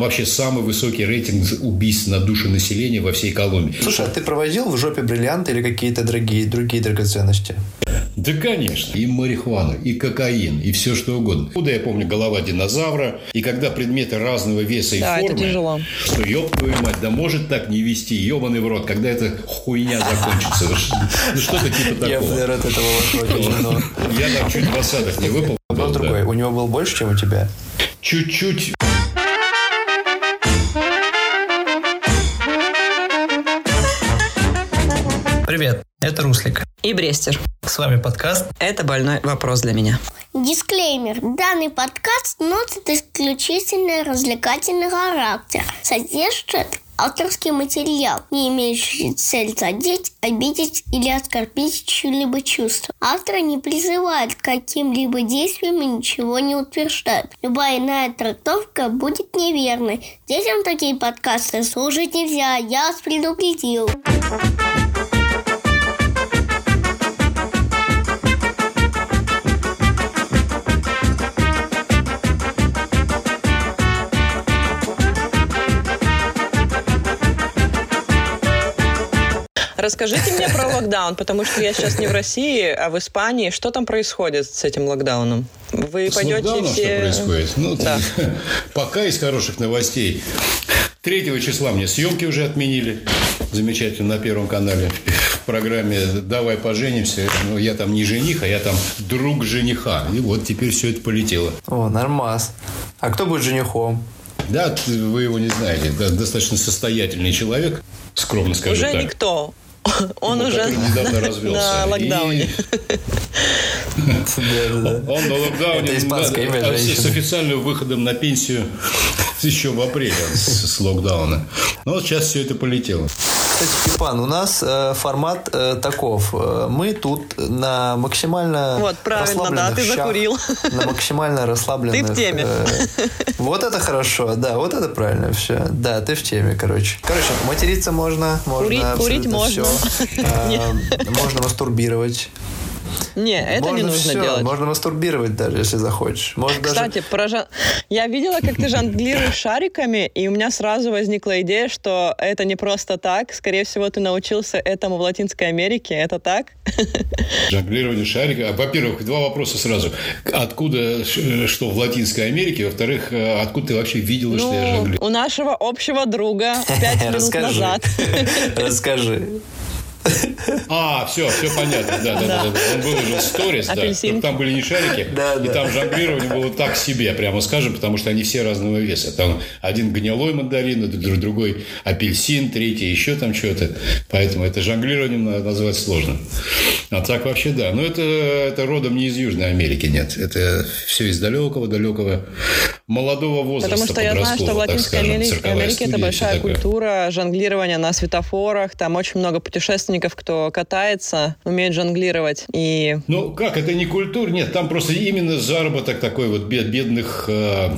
вообще самый высокий рейтинг убийств на душу населения во всей Колумбии. Слушай, а ты проводил в жопе бриллианты или какие-то дорогие, другие драгоценности? Да, конечно. И марихуану, и кокаин, и все что угодно. Куда я помню голова динозавра, и когда предметы разного веса и да, формы. это тяжело. Что, ёб твою мать, да может так не вести, ебаный в рот, когда эта хуйня закончится. Ну, что-то типа такого. Я в рот этого Я там чуть в осадок не выпал. Вопрос другой. У него был больше, чем у тебя? Чуть-чуть. Привет, это Руслик. И Брестер. С вами подкаст Это больной вопрос для меня. Дисклеймер. Данный подкаст носит исключительно развлекательный характер. Содержит авторский материал, не имеющий цель задеть, обидеть или оскорбить чьи-либо чувства. Автор не призывает к каким-либо действиям и ничего не утверждает. Любая иная трактовка будет неверной. Детям такие подкасты слушать нельзя, я вас предупредил. Расскажите мне про локдаун, потому что я сейчас не в России, а в Испании. Что там происходит с этим локдауном? Вы С пойдете локдауном все... что происходит? Ну, Да. пока из хороших новостей. 3 числа мне съемки уже отменили. Замечательно на Первом канале в программе «Давай поженимся». Ну, я там не жених, а я там друг жениха. И вот теперь все это полетело. О, нормас. А кто будет женихом? Да, вы его не знаете. Да, достаточно состоятельный человек, скромно скажу Уже так. никто. Он Ну, уже недавно развелся. на локдауне. Он на локдауне да, с- официальным выходом на пенсию еще в апреле с, локдауна. Но вот сейчас все это полетело. Кстати, Степан, у нас э, формат э, таков. Э, Мы тут на максимально Вот, правильно, да, ты щах, закурил. На максимально расслабленных... Ты в теме. э, вот это хорошо, да, вот это правильно все. Да, ты в теме, короче. Короче, материться можно, можно Курить- курить можно. всё. А, Можно мастурбировать. Не, это можно не нужно всё, делать. Можно мастурбировать даже, если захочешь. Можно даже... Кстати, про жон- я видела, как ты жонглируешь шариками, и у меня сразу возникла идея, что это не просто так. Скорее всего, ты научился этому в Латинской Америке. Это так? Жонглирование шарика. А, Во-первых, два вопроса сразу. Откуда, что в Латинской Америке? Во-вторых, э, откуда ты вообще видела, что я Ну, жонглирую? у нашего общего друга пять минут назад. Расскажи. А, все, все понятно. Да, да, да. да, да. Он выложил сторис, да. Апельсинки. Там были не шарики, Да, и да. там жонглирование было так себе, прямо скажем, потому что они все разного веса. Там один гнилой мандарин, друг- другой апельсин, третий еще там что-то. Поэтому это жонглированием на- назвать сложно. А так вообще да. Но это, это родом не из Южной Америки, нет. Это все из далекого, далекого молодого возраста. Потому что я знаю, что в Латинской скажем, Америке, Америке это большая такое. культура жонглирования на светофорах. Там очень много путешественников, кто катается, умеет жонглировать. И Ну, как, это не культура, нет, там просто именно заработок такой вот бед- бедных э,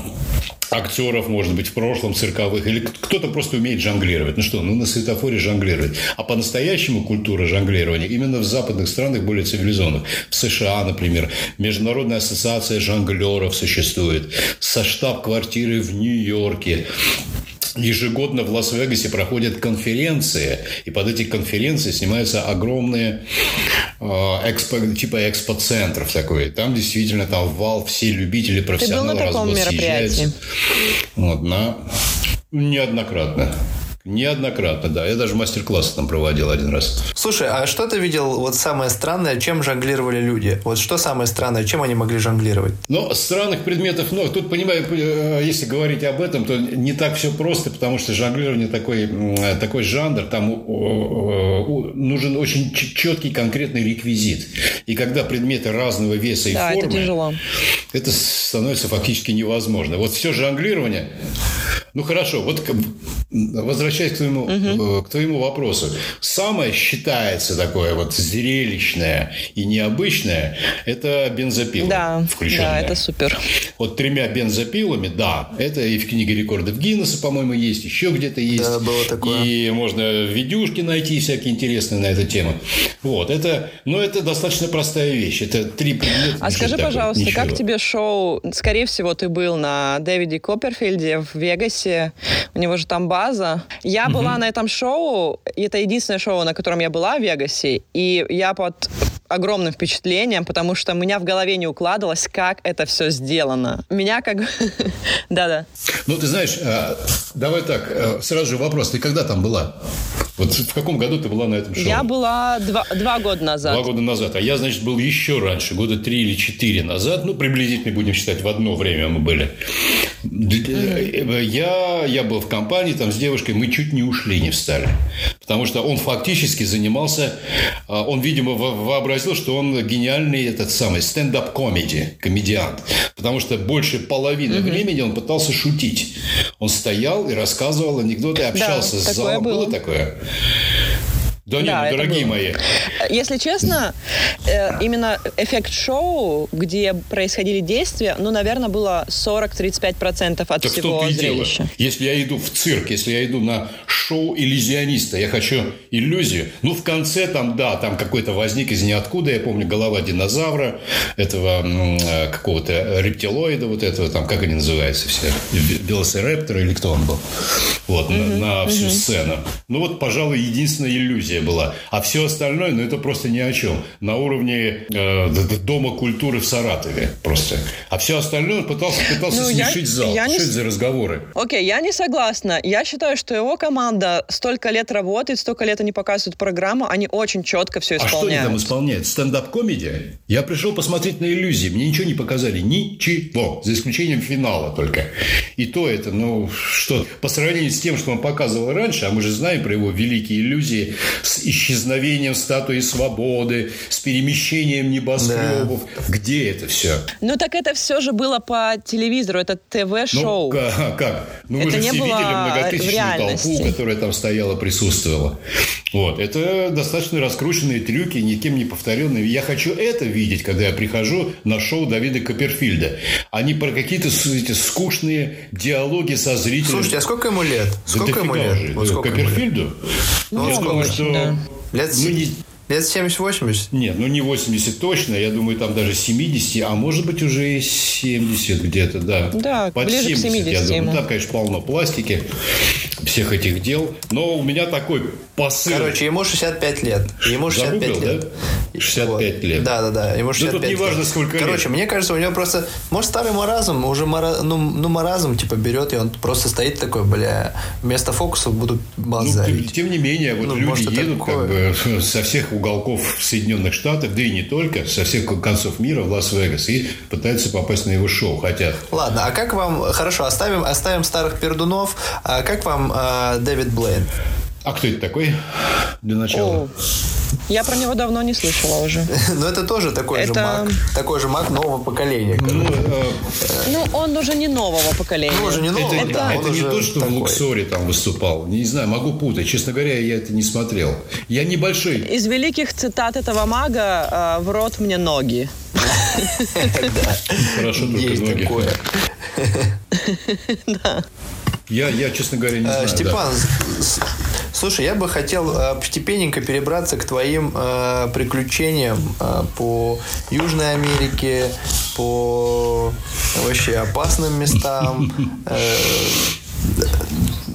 актеров, может быть, в прошлом цирковых, или кто-то просто умеет жонглировать. Ну что, ну на светофоре жонглировать. А по-настоящему культура жонглирования именно в западных странах более цивилизованных. В США, например, Международная ассоциация жонглеров существует, со штаб-квартиры в Нью-Йорке. Ежегодно в Лас-Вегасе проходят конференции, и под эти конференции снимаются огромные э, экспо, типа экспоцентров такой. Там действительно там вал, все любители, профессионалы на таком развод мероприятии? съезжаются. Вот, на... Неоднократно. Неоднократно, да. Я даже мастер-классы там проводил один раз. Слушай, а что ты видел вот самое странное, чем жонглировали люди? Вот что самое странное, чем они могли жонглировать? Но странных предметов много. Тут, понимаю, э, если говорить об этом, то не так все просто, потому что жонглирование такой, м, такой жанр, там э, э, нужен очень четкий конкретный реквизит. И когда предметы разного веса и да, формы, это тяжело. это становится фактически невозможно. Вот все жонглирование, ну хорошо, вот возвращаясь к твоему, угу. к твоему вопросу, самое считается такое вот зрелищное и необычное – это бензопила. Да, да, это супер. Вот тремя бензопилами, да, это и в книге рекордов Гиннесса, по-моему, есть, еще где-то есть. Да, было такое. И можно видюшки найти всякие интересные на эту тему. Вот, это, но это достаточно простая вещь. Это три предмета. А скажи, такой, пожалуйста, ничего. как тебе шоу? Скорее всего, ты был на Дэвиде Копперфильде в Вегасе. У него же там база. Я угу. была на этом шоу. И это единственное шоу, на котором я была в Вегасе. И я под огромным впечатлением, потому что у меня в голове не укладывалось, как это все сделано. Меня как... Да-да. Ну, ты знаешь, а, давай так, а, сразу же вопрос. Ты когда там была? Вот в каком году ты была на этом шоу? Я была два, два года назад. Два года назад. А я, значит, был еще раньше, года три или четыре назад. Ну, приблизительно будем считать, в одно время мы были. Я, я был в компании там с девушкой, мы чуть не ушли, не встали. Потому что он фактически занимался, а, он, видимо, вообразил, что он гениальный этот самый стендап-комеди, комедиант. Потому что больше половины угу. времени он пытался шутить. Он стоял и рассказывал анекдоты, общался да, с залом. Было. было такое? Да, нет, да, дорогие мои. Если честно, э, именно эффект шоу, где происходили действия, ну, наверное, было 40-35% от так всего зрелища. Дело. Если я иду в цирк, если я иду на шоу иллюзиониста, я хочу иллюзию, ну, в конце там, да, там какой-то возник из ниоткуда, я помню, голова динозавра, этого э, какого-то рептилоида, вот этого, там, как они называются все, велосираптор или кто он был, вот, mm-hmm. на, на всю mm-hmm. сцену. Ну, вот, пожалуй, единственная иллюзия иллюзия была. А все остальное, ну, это просто ни о чем. На уровне э, Дома культуры в Саратове просто. А все остальное он пытался, пытался ну, смешить я, зал. Я что не... это за разговоры? Окей, я не согласна. Я считаю, что его команда столько лет работает, столько лет они показывают программу, они очень четко все исполняют. А что они там исполняют? Стендап-комедия? Я пришел посмотреть на иллюзии. Мне ничего не показали. Ничего. За исключением финала только. И то это, ну, что, по сравнению с тем, что он показывал раньше, а мы же знаем про его великие иллюзии с исчезновением статуи свободы, с перемещением небоскребов. Да. Где это все? Ну так это все же было по телевизору, это ТВ-шоу. Ну как? Ну это мы же все видели многотысячную толпу, которая там стояла, присутствовала. Вот. Это достаточно раскрученные трюки, никем не повторенные. Я хочу это видеть, когда я прихожу на шоу Давида Копперфильда, а не про какие-то эти скучные диалоги со зрителями. Слушайте, а сколько ему лет? Сколько да ему лет? Уже. Вот сколько Копперфильду? Ну, я думаю, что... Да. Лет, ну, не... лет 70-80? Нет, ну не 80 точно. Я думаю, там даже 70, а может быть уже и 70 где-то, да. Да, Под ближе 70, к 70 я думаю. Ему. Там, конечно, полно пластики всех этих дел. Но у меня такой посыл. Короче, ему 65 лет. Ему 65 Загуглил, лет. Да? 65 вот. лет. Да, да, да. Ему 65 да тут не важно, сколько Короче, лет. мне кажется, у него просто... Может, старый маразм, уже мара... ну, ну, маразм, типа, берет, и он просто стоит такой, бля, вместо фокусов буду базарить. Ну, тем не менее, вот ну, люди может, едут как бы со всех уголков Соединенных Штатов, да и не только, со всех концов мира в Лас-Вегас и пытаются попасть на его шоу, хотят. Ладно, а как вам... Хорошо, оставим, оставим старых пердунов. А как вам э, Дэвид Блейн? А кто это такой для начала? О, я про него давно не слышала уже. Но это тоже такой это... же маг. Такой же маг нового поколения. Ну, э... ну, он уже не нового поколения. Ну, уже не нового, это, да. Это не то, что такой. в Луксоре там выступал. Не знаю, могу путать. Честно говоря, я это не смотрел. Я небольшой. Из великих цитат этого мага в рот мне ноги. Хорошо, только ноги. Да. Я, я, честно говоря, не э, знаю. Степан, да. слушай, я бы хотел э, постепенненько перебраться к твоим э, приключениям э, по Южной Америке, по вообще опасным местам. Э,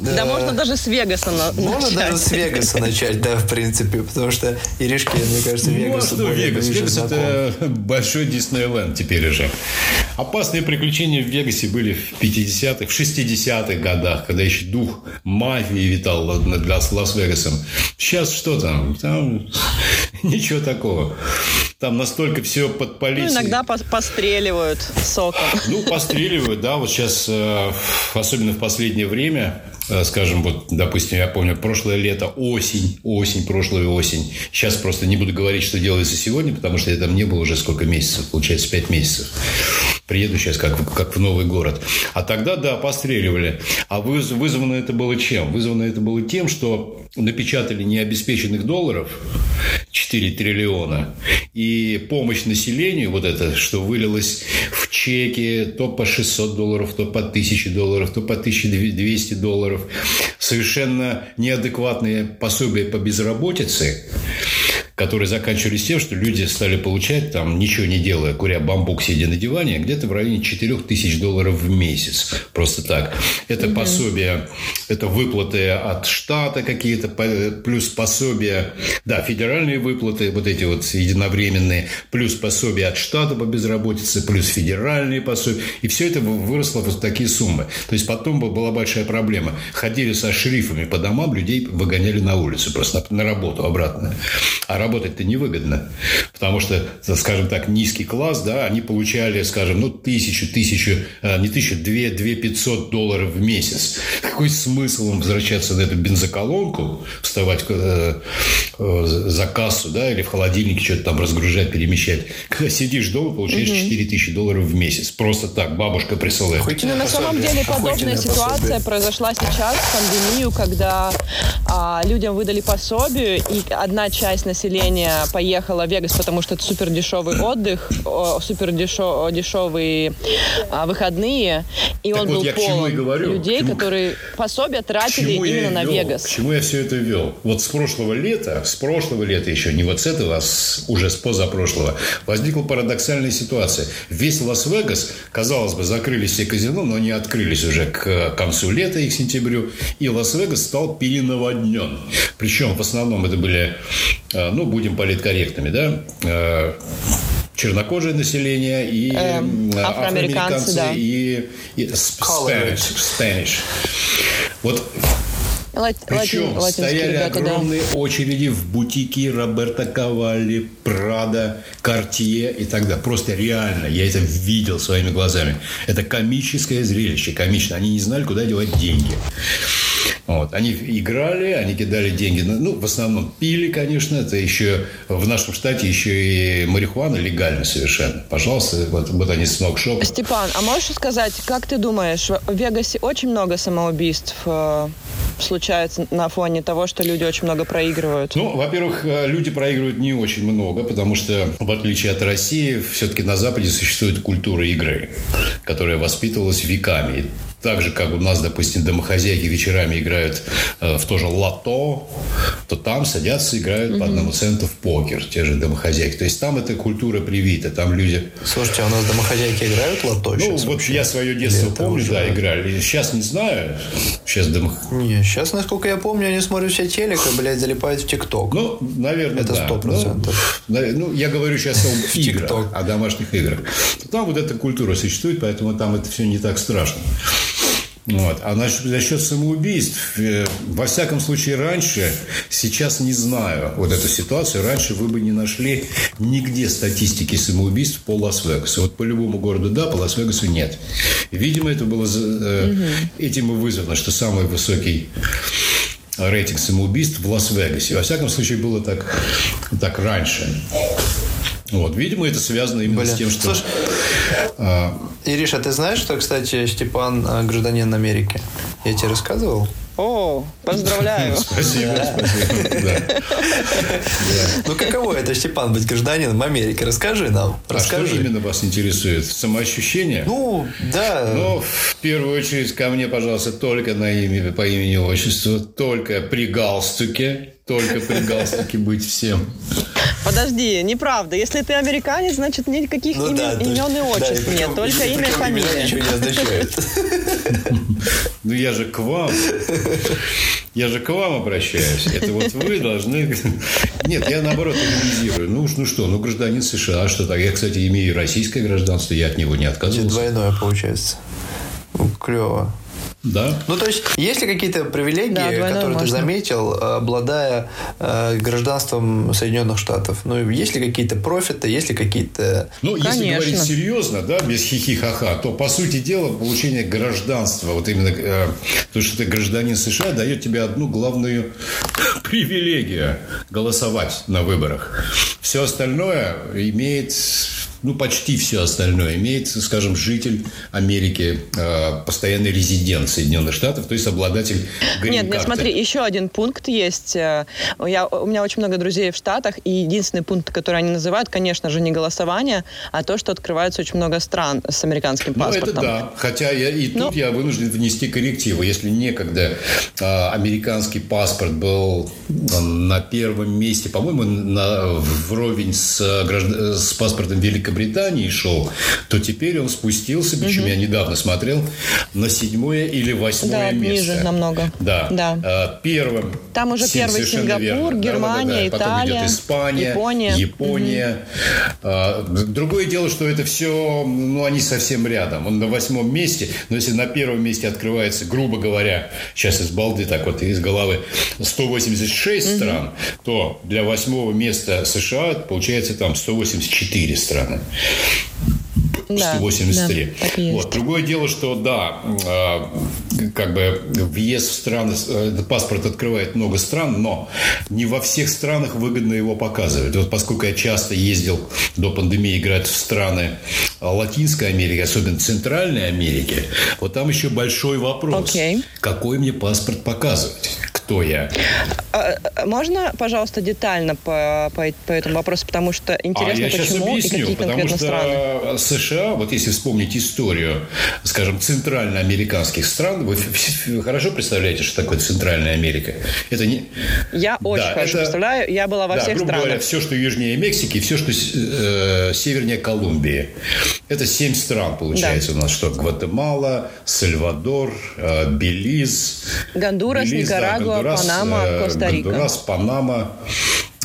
да, можно даже с Вегаса на- Можно начать. даже с Вегаса начать, да, в принципе, потому что Иришке, мне кажется, Вегас... Ну, а Вегас? Вегас – это большой Диснейленд теперь уже. Опасные приключения в Вегасе были в 50-х, в 60-х годах, когда еще дух мафии витал над Лас-Вегасом. Сейчас что там? Там Ничего такого. Там настолько все под полицией. Ну, иногда постреливают соком. Ну, постреливают, да. Вот сейчас, э, особенно в последнее время, скажем, вот, допустим, я помню, прошлое лето, осень, осень, прошлая осень. Сейчас просто не буду говорить, что делается сегодня, потому что я там не был уже сколько месяцев, получается, пять месяцев. Приеду сейчас как, как в новый город. А тогда, да, постреливали. А вызвано это было чем? Вызвано это было тем, что напечатали необеспеченных долларов 4 триллиона. И помощь населению, вот это, что вылилось в чеки то по 600 долларов, то по 1000 долларов, то по 1200 долларов. Совершенно неадекватные пособия по безработице которые заканчивались тем, что люди стали получать, там, ничего не делая, куря бамбук, сидя на диване, где-то в районе 4 тысяч долларов в месяц. Просто так. Это угу. пособие, это выплаты от штата какие-то, плюс пособия, да, федеральные выплаты, вот эти вот единовременные, плюс пособия от штата по безработице, плюс федеральные пособия. И все это выросло в такие суммы. То есть потом была большая проблема. Ходили со шрифами по домам, людей выгоняли на улицу просто на, на работу обратно. А работать-то невыгодно. Потому что, скажем так, низкий класс, да, они получали, скажем, ну, тысячу, тысячу, э, не тысячу, две, две пятьсот долларов в месяц. Какой смысл им возвращаться на эту бензоколонку, вставать э, э, за кассу, да, или в холодильнике что-то там разгружать, перемещать. Когда сидишь дома, получаешь угу. 4 тысячи долларов в месяц. Просто так, бабушка присылает. Ну, на самом деле, подобная ситуация произошла сейчас в пандемию, когда а, людям выдали пособие, и одна часть населения население поехало в Вегас, потому что это супер дешевый отдых, супер дешевые а, выходные, и так он вот был полон говорю, людей, чему, которые пособия тратили именно на вел, Вегас. К чему я все это вел? Вот с прошлого лета, с прошлого лета еще, не вот с этого, а с, уже с позапрошлого, возникла парадоксальная ситуация. Весь Лас-Вегас, казалось бы, закрыли все казино, но они открылись уже к концу лета и к сентябрю, и Лас-Вегас стал перенаводнен. Причем в основном это были ну, ну, будем политкорректными, да, э, чернокожее население и эм, афроамериканцы, да. и, и Spanish, Spanish. Вот Лати, Причем лати, стояли ребята, огромные да. очереди в бутики Роберта Кавалли, Прада, Картье и так далее. Просто реально, я это видел своими глазами. Это комическое зрелище, комично. Они не знали, куда девать деньги. Вот. Они играли, они кидали деньги. Ну, в основном пили, конечно. Это еще в нашем штате еще и марихуана легально совершенно. Пожалуйста, вот, вот они с ног шоп. Степан, а можешь сказать, как ты думаешь, в Вегасе очень много самоубийств э, случается на фоне того, что люди очень много проигрывают? Ну, во-первых, э, люди проигрывают не очень много, потому что, в отличие от России, все-таки на Западе существует культура игры, которая воспитывалась веками так же, как у нас, допустим, домохозяйки вечерами играют э, в то же лото, то там садятся играют mm-hmm. по одному центу в покер, те же домохозяйки. То есть там эта культура привита, там люди... Слушайте, а у нас домохозяйки играют лото Ну, вот вообще? я свое детство Или помню, уже... да, играли. Сейчас не знаю. Сейчас дом... Не, сейчас, насколько я помню, они смотрят все телек и, блядь, залипают в ТикТок. Ну, наверное, Это сто процентов. Ну, ну, я говорю сейчас о играх, о домашних играх. Там вот эта культура существует, поэтому там это все не так страшно. Вот. А за счет самоубийств, э, во всяком случае, раньше, сейчас не знаю вот эту ситуацию, раньше вы бы не нашли нигде статистики самоубийств по Лас-Вегасу. Вот по любому городу да, по Лас-Вегасу нет. Видимо, это было угу. этим и вызвано, что самый высокий рейтинг самоубийств в Лас-Вегасе. Во всяком случае, было так, так раньше. Вот, видимо, это связано именно Блин. с тем, что... Слушай, а... Ириша, ты знаешь, что, кстати, Степан а, гражданин Америки? Я тебе рассказывал? О, поздравляю. Спасибо, спасибо. Ну, каково это, Степан, быть гражданином Америки? Расскажи нам. Расскажи. А что именно вас интересует? Самоощущение? Ну, да. Ну, в первую очередь, ко мне, пожалуйста, только на имя, по имени отчеству, только при галстуке, только при галстуке быть всем. Подожди, неправда. Если ты американец, значит никаких ну, имен, да, имен и отчеств да, нет, только имя и фамилия. ничего не означает. Ну я же к вам. Я же к вам обращаюсь. Это вот вы должны... Нет, я наоборот анализирую. Ну, ну что, ну гражданин США, что так? Я, кстати, имею российское гражданство, я от него не отказывался. Двойное получается. Клево. Да. Ну, то есть, есть ли какие-то привилегии, Да, которые ты можно. заметил, обладая э, гражданством Соединенных Штатов? Ну, есть ли какие-то профиты, есть ли какие-то... Ну, если Конечно. говорить серьезно, да, без хихи-ха-ха, то, по сути дела, получение гражданства, вот именно э, то, что ты гражданин США, дает тебе одну главную привилегию – голосовать на выборах. Все остальное имеет ну, почти все остальное имеет, скажем, житель Америки, э, постоянный резидент Соединенных Штатов, то есть обладатель Нет, нет, смотри, еще один пункт есть. Э, Я, у меня очень много друзей в Штатах, и единственный пункт, который они называют, конечно же, не голосование, а то, что открывается очень много стран с американским Ну, паспортом. это да. Хотя я, и тут Ну. я вынужден внести коррективу. Если некогда а, американский паспорт был на первом месте, по-моему, на, вровень с, а, гражд- с паспортом Великобритании шел, то теперь он спустился, причем я недавно смотрел, на седьмое или восьмое Да, место. ниже намного. Да. Да. А, Первым. Там уже Си- первый Сингапур, верно. Да, Германия, да, да. Потом Италия, идет Испания, Япония. Япония. А, Другое дело, что это все, ну, они совсем рядом. Он на восьмом месте, но если на первом месте открывается, грубо говоря, сейчас из балды, так вот из головы, 186 стран, то для восьмого места США получается там 184 страны. Да, 183. да, есть. Вот. Другое дело, что да, э, как бы въезд в страны, э, этот паспорт открывает много стран, но не во всех странах выгодно его показывать. Вот поскольку я часто ездил до пандемии играть в страны Латинской Америки, особенно Центральной Америки, вот там еще большой вопрос. Окей. Какой мне паспорт показывать? Кто я? А, а, Можно, пожалуйста, детально по, по, по этому вопросу, потому что интересно, а я почему и объясню, какие потому что страны. США, вот если вспомнить историю, скажем, центральноамериканских стран, вы хорошо представляете, что такое Центральная Америка? Это не... Я очень Да, хорошо это- представляю, я была во да, всех грубо говоря, странах. все, что южнее Мексики, все, что э, севернее Колумбии. Это семь стран, получается, у нас. Что? Гватемала, Сальвадор, э, Белиз. Гондурас, Белиз, да, Никарагуа, Гондурас, Панама, э, Коста-Рика. Гондурас, Панама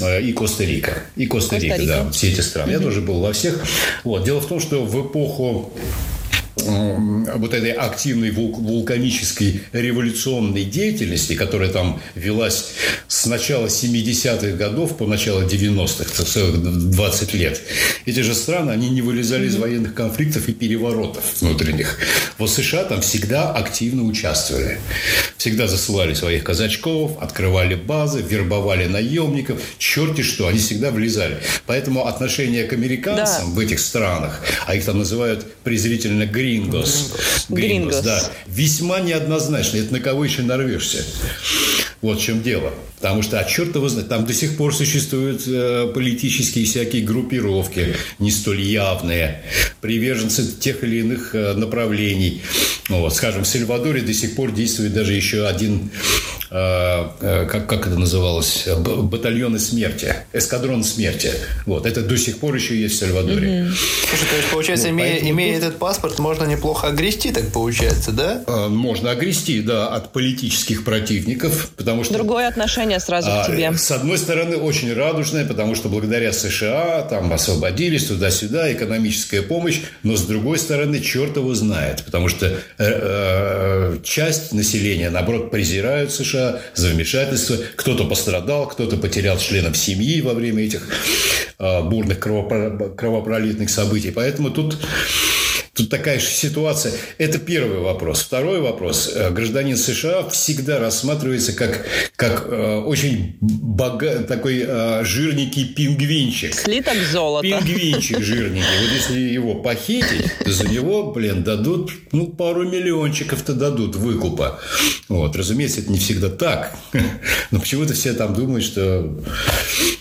э, и Коста-Рика. И Коста-Рика, Коста-Рика. да, все эти страны. Я тоже был во всех. Вот. Дело в том, что в эпоху вот этой активной вул- вулканической революционной деятельности, которая там велась с начала 70-х годов по начало 90-х, то целых 20 лет, эти же страны, они не вылезали из военных конфликтов и переворотов внутренних. Вот США там всегда активно участвовали. Всегда засылали своих казачков, открывали базы, вербовали наемников. Черти что, они всегда влезали. Поэтому отношение к американцам в этих странах, а их там называют презрительно грингос. Грингос. да. Весьма неоднозначно. Это на кого еще нарвешься? Вот в чем дело. Потому что, а черт его знает, там до сих пор существуют э, политические всякие группировки, не столь явные, приверженцы тех или иных э, направлений. Ну, вот, скажем, в Сальвадоре до сих пор действует даже еще один, э, э, как, как это называлось, Б- батальоны смерти, эскадрон смерти. Вот, это до сих пор еще есть в Сальвадоре. Слушай, то есть, получается, Вот, имея, поэтому имея этот паспорт, можно неплохо огрести, так получается, да? Э, Можно огрести, да, от политических противников, потому что... Другое отношение сразу А, к тебе. С одной стороны, очень радужная, потому что благодаря США там освободились туда-сюда, экономическая помощь, но с другой стороны, черт его знает, потому что э, э, часть населения, наоборот, презирают США за вмешательство. Кто-то пострадал, кто-то потерял членов семьи во время этих э, бурных кровопро- кровопролитных событий. Поэтому тут Тут такая же ситуация. Это первый вопрос. Второй вопрос. Э, Гражданин США всегда рассматривается как, как э, очень бога... такой э, жирненький пингвинчик. Слиток золота. Пингвинчик жирненький. Вот если его похитить, то за него, блин, дадут, ну, пару миллиончиков-то дадут выкупа. Вот. Разумеется, это не всегда так. Но почему-то все там думают, что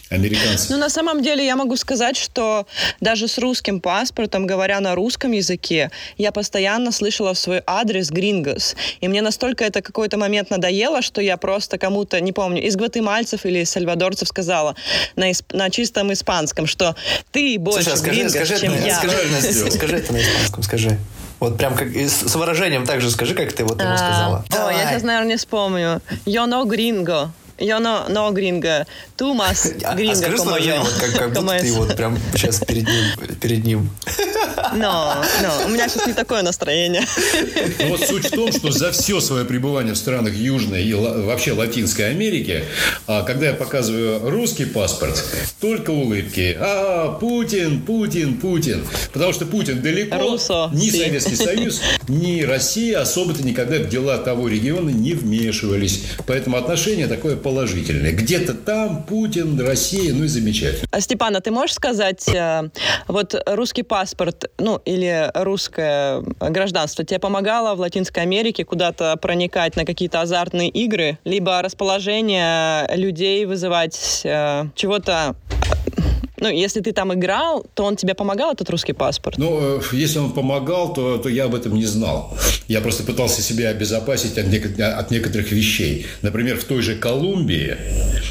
американцы... Ну, на самом деле, я могу сказать, что даже с русским паспортом, говоря на русском языке, я постоянно слышала в свой адрес «грингос». И мне настолько это какой-то момент надоело, что я просто кому-то, не помню, из гватемальцев или из сальвадорцев сказала на, исп- на чистом испанском, что ты больше Слушай, а скажи, грингос, скажи, чем это, я. скажи, это на, скажи это на испанском, скажи. Вот прям как с, с выражением так же скажи, как ты вот ему А, сказала. О, я сейчас, наверное, не вспомню. Yo no gringo. Yo no, no gringo. Tú más А, а gringo скажи с como yo. вот как, как будто ты вот прям сейчас перед ним. Перед ним. Но, но, у меня сейчас не такое настроение. Но вот суть в том, что за все свое пребывание в странах Южной и вообще Латинской Америки, а, когда я показываю русский паспорт, только улыбки. А, Путин, Путин, Путин. Потому что Путин далеко. Руссо. Ни Советский Союз, ни Россия особо-то никогда в дела того региона не вмешивались. Поэтому отношение такое положительное. Где-то там Путин, Россия, ну и замечательно. А, Степан, а ты можешь сказать, э, вот русский паспорт, ну, или русское гражданство тебе помогало в Латинской Америке куда-то проникать на какие-то азартные игры, либо расположение людей вызывать э, чего-то ну, если ты там играл, то он тебе помогал, этот русский паспорт? Ну, э, если он помогал, то, то я об этом не знал. Я просто пытался себя обезопасить от, нек- от некоторых вещей. Например, в той же Колумбии,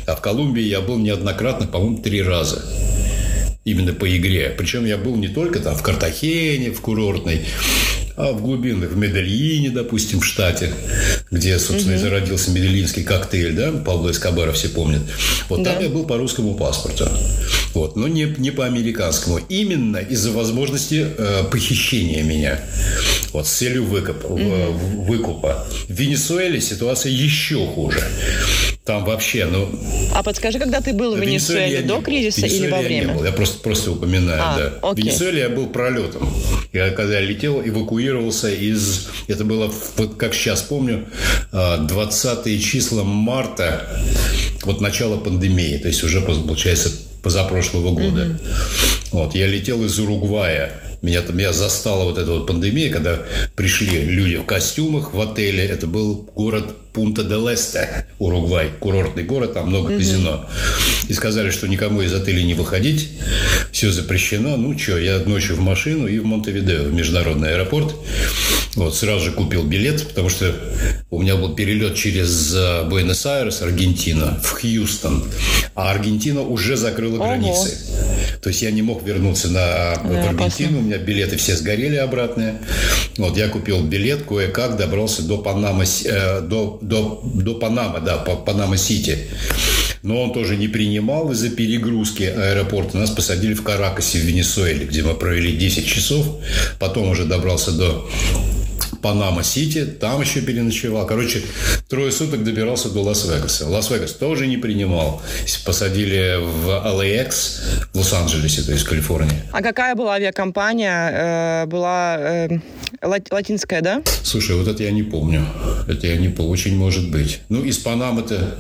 а в Колумбии я был неоднократно, по-моему, три раза именно по игре. Причем я был не только там в Картахене, в курортной, а в глубинах, в Медельине, допустим, в штате, где, собственно, угу. и зародился медельинский коктейль, да, Павло Эскобара все помнят. Вот да. там я был по русскому паспорту. Вот, но не, не по американскому. Именно из-за возможности э, похищения меня. Вот, с целью выкупа, угу. выкупа. В Венесуэле ситуация еще хуже. Там вообще, ну... А подскажи, когда ты был в Венесуэле, до кризиса или во время? Не был. Я просто, просто упоминаю, а, да. Окей. В Венесуэле я был пролетом. Я когда я летел, эвакуировался из... Это было, как сейчас помню, 20 числа марта, вот начало пандемии. То есть уже, получается, позапрошлого года. Угу. Вот, я летел из Уругвая меня там я застала вот эта вот пандемия, когда пришли люди в костюмах в отеле. Это был город Пунта де Лесте, Уругвай, курортный город, там много mm казино. И сказали, что никому из отелей не выходить, все запрещено. Ну, что, я ночью в машину и в Монтевидео, в международный аэропорт. Вот, сразу же купил билет, потому что у меня был перелет через э, Буэнос-Айрес, Аргентина, в Хьюстон. А Аргентина уже закрыла Ого. границы. То есть я не мог вернуться на, да, в Аргентину. У меня билеты все сгорели обратные. Вот я купил билет, кое-как добрался до Панама, э, до, до, до Панамы, да, Панама-Сити. Но он тоже не принимал из-за перегрузки аэропорта. Нас посадили в Каракасе в Венесуэле, где мы провели 10 часов. Потом уже добрался до Панама-Сити, там еще переночевал. Короче, трое суток добирался до Лас-Вегаса. Лас-Вегас тоже не принимал. Посадили в LAX в Лос-Анджелесе, то есть в Калифорнии. А какая была авиакомпания? Э, была э, латинская, да? Слушай, вот это я не помню. Это я не помню. Очень может быть. Ну, из Панамы-то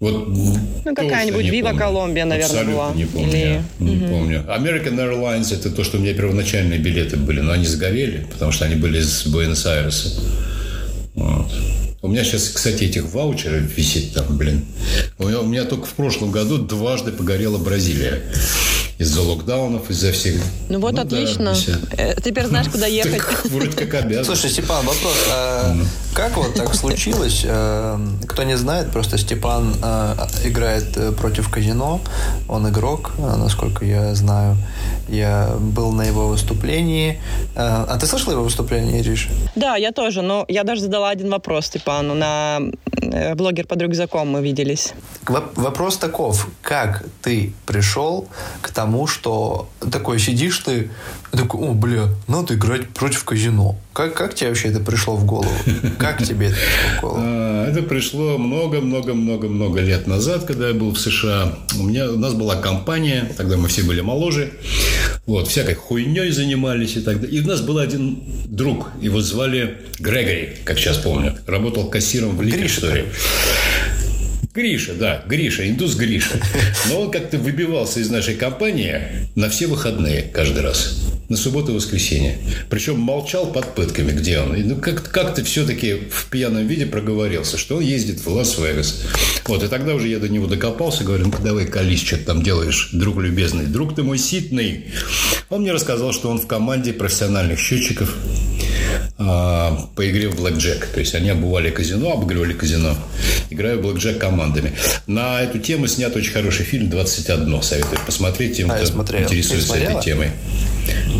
вот ну, какая-нибудь Вива Колумбия, наверное, Абсолютно была. не помню. Или... Не угу. помню. American Airlines – это то, что у меня первоначальные билеты были, но они сгорели, потому что они были из Буэнос-Айреса. Вот. У меня сейчас, кстати, этих ваучеров висит там, блин. У меня, у меня только в прошлом году дважды погорела Бразилия из-за локдаунов, из-за всех. Ну вот ну, отлично. Да, Теперь знаешь, куда ехать. Так, вроде как обязан. Слушай, Степан, вопрос. А как вот так случилось? А, кто не знает, просто Степан а, играет э, против казино. Он игрок, а, насколько я знаю. Я был на его выступлении. А ты слышал его выступление, Ириш? Да, я тоже. Но я даже задала один вопрос Степану. На э, блогер под рюкзаком мы виделись. Вопрос таков. Как ты пришел к тому, тому, что такой сидишь ты, такой, о, бля, надо играть против казино. Как, как тебе вообще это пришло в голову? Как тебе это пришло в голову? А, это пришло много-много-много-много лет назад, когда я был в США. У, меня, у нас была компания, тогда мы все были моложе. Вот, всякой хуйней занимались и так далее. И у нас был один друг, его звали Грегори, как сейчас помню. Работал кассиром в Ликерсторе. Гриша, да, Гриша, индус Гриша. Но он как-то выбивался из нашей компании на все выходные каждый раз. На субботу и воскресенье. Причем молчал под пытками, где он. И, ну, как- как-то все-таки в пьяном виде проговорился, что он ездит в Лас-Вегас. Вот, и тогда уже я до него докопался, говорю, ну давай колись, что ты там делаешь, друг любезный. Друг ты мой ситный. Он мне рассказал, что он в команде профессиональных счетчиков а, по игре в блэкджек. То есть они обували казино, обыгрывали казино, играя в блэкджек командами. На эту тему снят очень хороший фильм «21». Советую посмотреть тем, а, кто интересуется этой темой.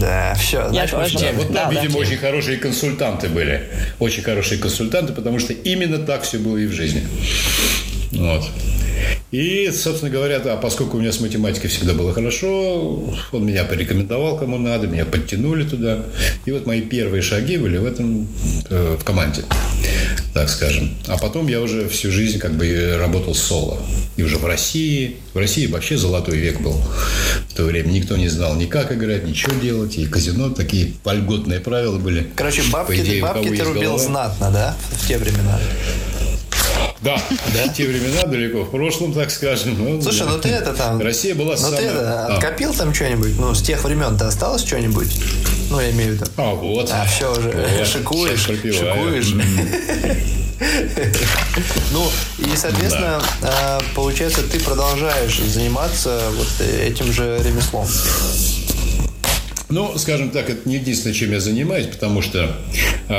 Да, все. Я тоже. Да, вот там, да, видимо, да. очень хорошие консультанты были. Очень хорошие консультанты, потому что именно так все было и в жизни. Вот. И, собственно говоря, а поскольку у меня с математикой всегда было хорошо, он меня порекомендовал кому надо, меня подтянули туда. И вот мои первые шаги были в этом, э, в команде, так скажем. А потом я уже всю жизнь как бы работал соло. И уже в России, в России вообще золотой век был. В то время никто не знал ни как играть, ничего делать. И казино такие вольготные правила были. Короче, бабки, идее, бабки ты рубил голова. знатно, да, в те времена? Да, да, те времена далеко в прошлом, так скажем. Ну, Слушай, да. ну ты это там... Россия была ну, ты это, а. откопил там что-нибудь? Ну, с тех времен-то осталось что-нибудь? Ну, я имею в виду. А, вот. А, все уже. Вот. Шикуешь, шикуешь. Ну, и, соответственно, да. получается, ты продолжаешь заниматься вот этим же ремеслом. Ну, скажем так, это не единственное, чем я занимаюсь, потому что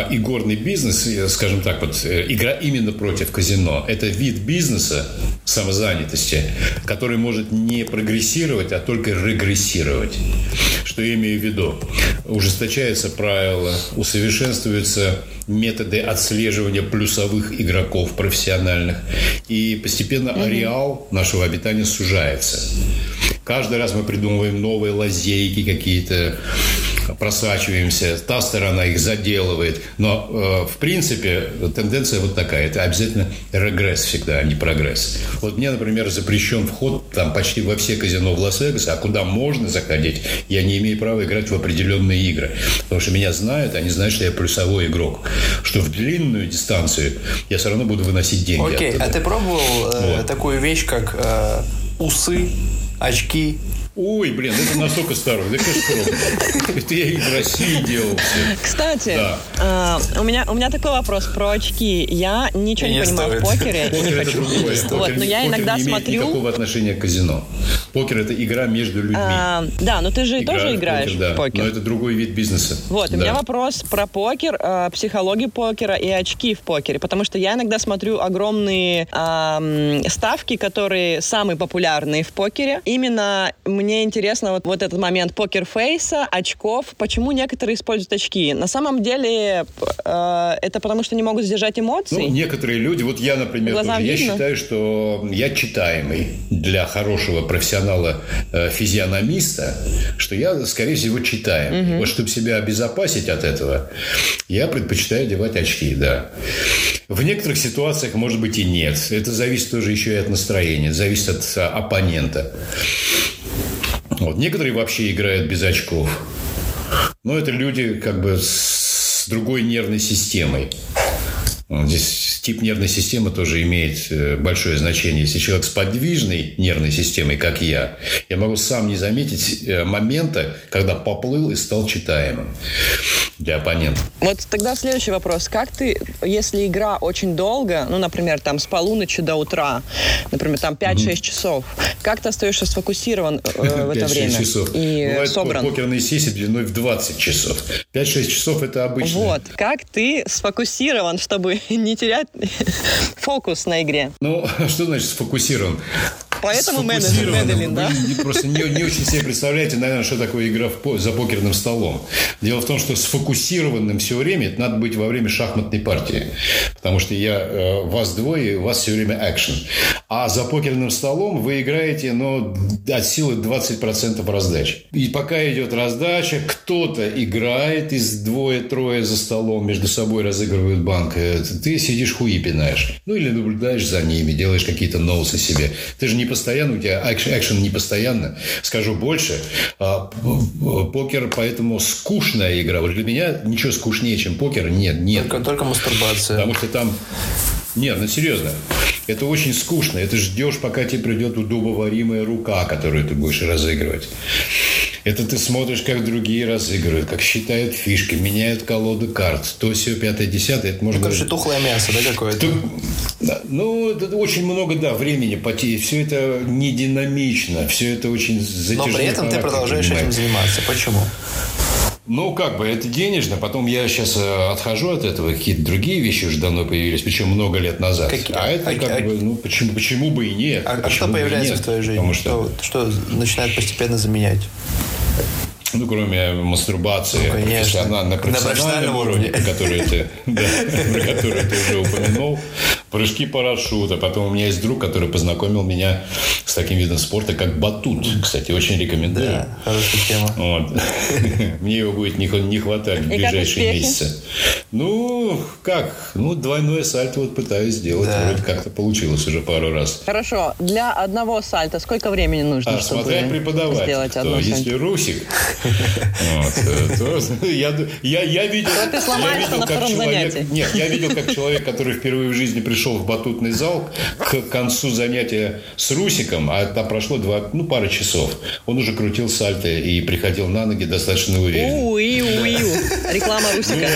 и горный бизнес, скажем так, вот э, игра именно против казино, это вид бизнеса самозанятости, который может не прогрессировать, а только регрессировать. Что я имею в виду? Ужесточаются правила, усовершенствуются методы отслеживания плюсовых игроков профессиональных, и постепенно ареал нашего обитания сужается. Каждый раз мы придумываем новые лазейки какие-то, просачиваемся, та сторона их заделывает. Но, э, в принципе, тенденция вот такая. Это обязательно регресс всегда, а не прогресс. Вот мне, например, запрещен вход там почти во все казино в Лас-Вегасе, а куда можно заходить, я не имею права играть в определенные игры. Потому что меня знают, они знают, что я плюсовой игрок. Что в длинную дистанцию я все равно буду выносить деньги. Окей, okay. а ты пробовал э, вот. такую вещь, как э, усы очки. Ой, блин, это настолько старое. Да, конечно, Это я и в России делал все. Кстати, да. э, у, меня, у меня такой вопрос про очки. Я ничего не, не понимаю стоит. в покере. Покер это другое. Вот, но я иногда не смотрю... имеет никакого отношения к казино. Покер – это игра между людьми. А, да, но ты же Игра тоже играешь покер, да. в покер. Но это другой вид бизнеса. Вот, да. у меня вопрос про покер, э, психологию покера и очки в покере. Потому что я иногда смотрю огромные э, ставки, которые самые популярные в покере. Именно мне интересно вот, вот этот момент покер-фейса, очков. Почему некоторые используют очки? На самом деле э, это потому, что не могут сдержать эмоции? Ну, некоторые люди, вот я, например, тоже, я считаю, что я читаемый для хорошего профессионала э, физиономиста, что я, скорее всего, читаем. Угу. Вот чтобы себя обезопасить от этого, я предпочитаю одевать очки, да. В некоторых ситуациях, может быть, и нет. Это зависит тоже еще и от настроения, зависит от а, оппонента. Вот. Некоторые вообще играют без очков. Но это люди как бы с другой нервной системой. Здесь тип нервной системы тоже имеет э, большое значение. Если человек с подвижной нервной системой, как я, я могу сам не заметить э, момента, когда поплыл и стал читаемым для оппонента. Вот тогда следующий вопрос. Как ты, если игра очень долго, ну, например, там с полуночи до утра, например, там 5-6 mm-hmm. часов, как ты остаешься сфокусирован э, в это время? часов. И Бывает собран? покерные сессии длиной в 20 часов. 5-6 часов – это обычно. Вот. Как ты сфокусирован, чтобы не терять фокус на игре. Ну, что значит сфокусирован? Поэтому менеджер Медлин, да? Вы просто не, не очень себе представляете, наверное, что такое игра в, за покерным столом. Дело в том, что сфокусированным все время это надо быть во время шахматной партии. Потому что я, э, вас двое, у вас все время экшен. А за покерным столом вы играете, ну, от силы 20% раздачи. И пока идет раздача, кто-то играет из двое-трое за столом, между собой разыгрывают банк. Э, ты сидишь хуи пинаешь. Ну, или наблюдаешь за ними, делаешь какие-то ноусы себе. Ты же не постоянно, у тебя экшен не постоянно. Скажу больше, а, покер поэтому скучная игра. Вот для меня ничего скучнее, чем покер, нет, нет. Только, только мастурбация. Потому что там нет, ну серьезно. Это очень скучно. Это ждешь, пока тебе придет удобоваримая рука, которую ты будешь разыгрывать. Это ты смотришь, как другие разыгрывают, как считают фишки, меняют колоду карт. То все, пятое, десятое. Это можно... Ну, короче, тухлое мясо, да, какое-то? Да, ну, это очень много, да, времени потеет. Все это не динамично. Все это очень затяжно. Но при этом ты продолжаешь этим заниматься. Почему? Ну, как бы, это денежно. Потом я сейчас э, отхожу от этого. Какие-то другие вещи уже давно появились, причем много лет назад. Какие? А это а, как а, бы, ну, почему, почему бы и нет? А, а что появляется в твоей жизни? Потому что... Что, что начинает постепенно заменять? Ну, кроме мастурбации, ну, конечно. на, на профессиональном уровне, уровне. Который ты, да, про который ты уже упомянул. Прыжки парашюта. Потом у меня есть друг, который познакомил меня с таким видом спорта, как батут. Кстати, очень рекомендую. Да, хорошая тема. Вот. Мне его будет не, не хватать в ближайшие месяцы. Ну, как? Ну, двойное сальто вот пытаюсь сделать. Да. Вроде как-то получилось уже пару раз. Хорошо. Для одного сальта сколько времени нужно, а, чтобы смотря преподавать, сделать одно то, Если Русик, вот, то я, я, я видел, я видел как человек, нет, я видел как человек, который впервые в жизни пришел в батутный зал к концу занятия с Русиком, а там прошло два, ну, пара часов. Он уже крутил сальто и приходил на ноги достаточно уверенно. Уи, уи, Реклама Русика.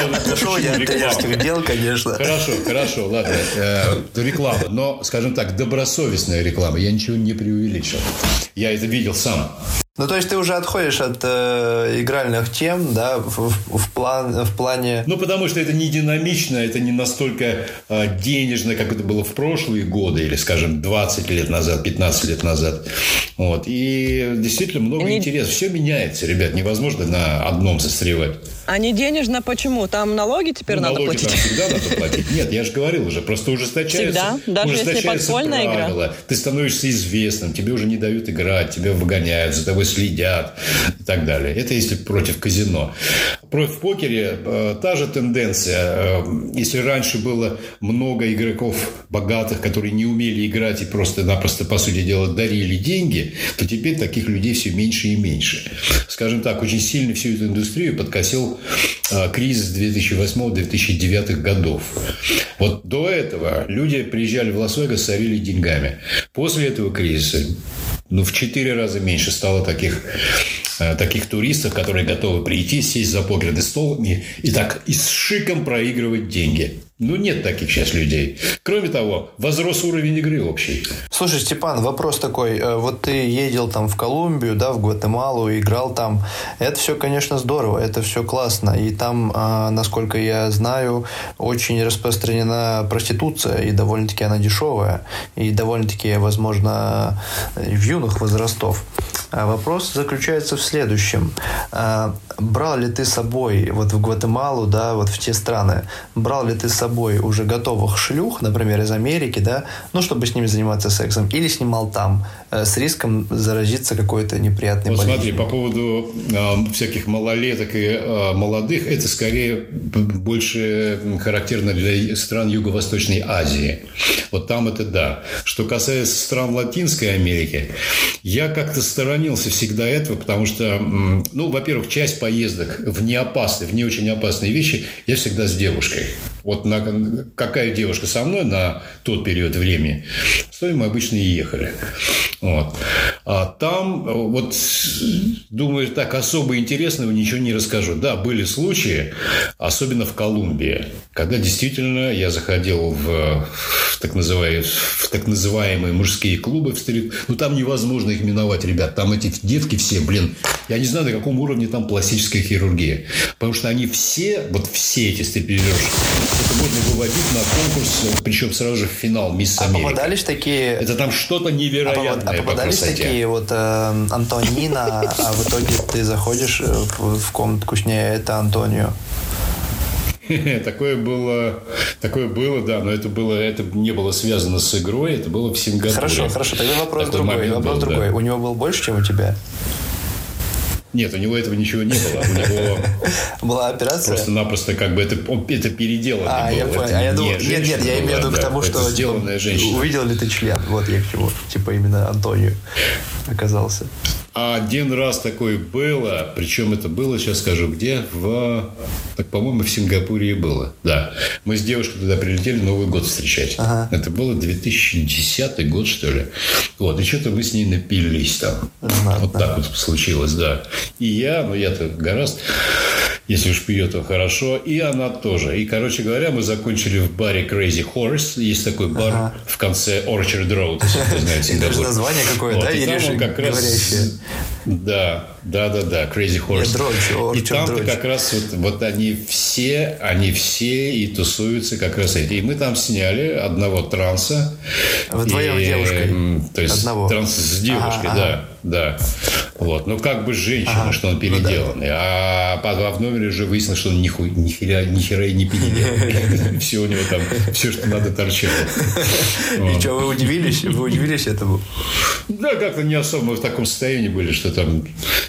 Ну, я делал, конечно. Хорошо, хорошо, ладно. Э, реклама, но, скажем так, добросовестная реклама. Я ничего не преувеличил. Я это видел сам. Ну, то есть ты уже отходишь от э, игральных тем, да, в, в, в, план, в плане... Ну, потому что это не динамично, это не настолько э, денежно, как это было в прошлые годы, или, скажем, 20 лет назад, 15 лет назад. Вот. И действительно много не... интереса. Все меняется, ребят, невозможно на одном застревать. А не денежно почему? Там налоги теперь ну, надо налоги платить? там всегда надо платить. Нет, я же говорил уже, просто ужесточается. Всегда? Даже ужесточается если подпольная правила. игра? Ты становишься известным, тебе уже не дают играть, тебя выгоняют, за тобой следят и так далее. Это если против казино. Против покере э, та же тенденция. Э, если раньше было много игроков богатых, которые не умели играть и просто-напросто, по сути дела, дарили деньги, то теперь таких людей все меньше и меньше. Скажем так, очень сильно всю эту индустрию подкосил э, кризис 2008-2009 годов. Вот до этого люди приезжали в Лас-Вегас, сорили деньгами. После этого кризиса ну, в четыре раза меньше стало таких, таких туристов, которые готовы прийти, сесть за покерный стол и, и так и с шиком проигрывать деньги. Ну, нет таких сейчас людей. Кроме того, возрос уровень игры общий. Слушай, Степан, вопрос такой. Э, вот ты ездил там в Колумбию, да, в Гватемалу, играл там. Это все, конечно, здорово, это все классно. И там, а, насколько я знаю, очень распространена проституция, и довольно-таки она дешевая, и довольно-таки, возможно, в юных возрастов. А вопрос заключается в следующем. А, брал ли ты с собой вот в Гватемалу, да, вот в те страны, брал ли ты с собой уже готовых шлюх, например, из Америки, да, ну, чтобы с ними заниматься сексом, или снимал там с риском заразиться какой-то неприятной вот болезнью? смотри, по поводу э, всяких малолеток и э, молодых, это скорее больше характерно для стран Юго-Восточной Азии. Вот там это да. Что касается стран Латинской Америки, я как-то сторонился всегда этого, потому что, ну, во-первых, часть поездок в неопасные, в не очень опасные вещи я всегда с девушкой. Вот на, какая девушка со мной на тот период времени, с той мы обычно и ехали. Вот. А там, вот, думаю, так особо интересного ничего не расскажу. Да, были случаи, особенно в Колумбии, когда действительно я заходил в, в, так, называемые, в так называемые мужские клубы в стрит. Ну, там невозможно их миновать, ребят. Там эти девки все, блин, я не знаю, на каком уровне там пластическая хирургия. Потому что они все, вот все эти стрипережки, это можно выводить на конкурс, причем сразу же в финал Мисс а Америка. попадались такие... Это там что-то невероятное А, попадались по такие вот э, Антонина, а в итоге ты заходишь э, в, в комнатку с ней, это Антонио? Такое было, такое было, да, но это было, это не было связано с игрой, это было в Сингапуре. Хорошо, хорошо. Тогда вопрос Такой другой. Вопрос был, другой. Да. У него был больше, чем у тебя? Нет, у него этого ничего не было. У него была операция. Просто-напросто как бы это, это переделано а, было. Я понял. А я думал, нет, нет, я имею в виду к тому, что типа, сделанная женщина. Увидел ли ты член? Вот я к чему. Типа именно Антонио оказался. Один раз такое было, причем это было, сейчас скажу, где, в, так, по-моему, в Сингапуре и было, да. Мы с девушкой туда прилетели Новый год встречать. Ага. Это было 2010 год, что ли. Вот, и что-то мы с ней напились там. Знатно. Вот так вот случилось, да. И я, ну я-то гораздо, если уж пьет, то хорошо, и она тоже. И, короче говоря, мы закончили в баре Crazy Horse. Есть такой бар ага. в конце Orchard Road, если кто знает Сингапур. Это название какое-то, да? И как раз Да, да, да, да, Crazy Horse. Дрочь, и там-то как раз вот, вот они все, они все и тусуются как раз эти. И мы там сняли одного транса. Вдвоем и, девушкой? То есть одного. транс с девушкой, ага, да. Ага. Да. Вот. Ну, как бы женщина, ага. что он переделанный. Ну, да. А, в номере уже выяснилось, что он ни, хуй, ни, хера, ни хера и не переделанный. Все у него там, все, что надо, торчало. И что, вы удивились? Вы удивились этому? Да, как-то не особо в таком состоянии были, что там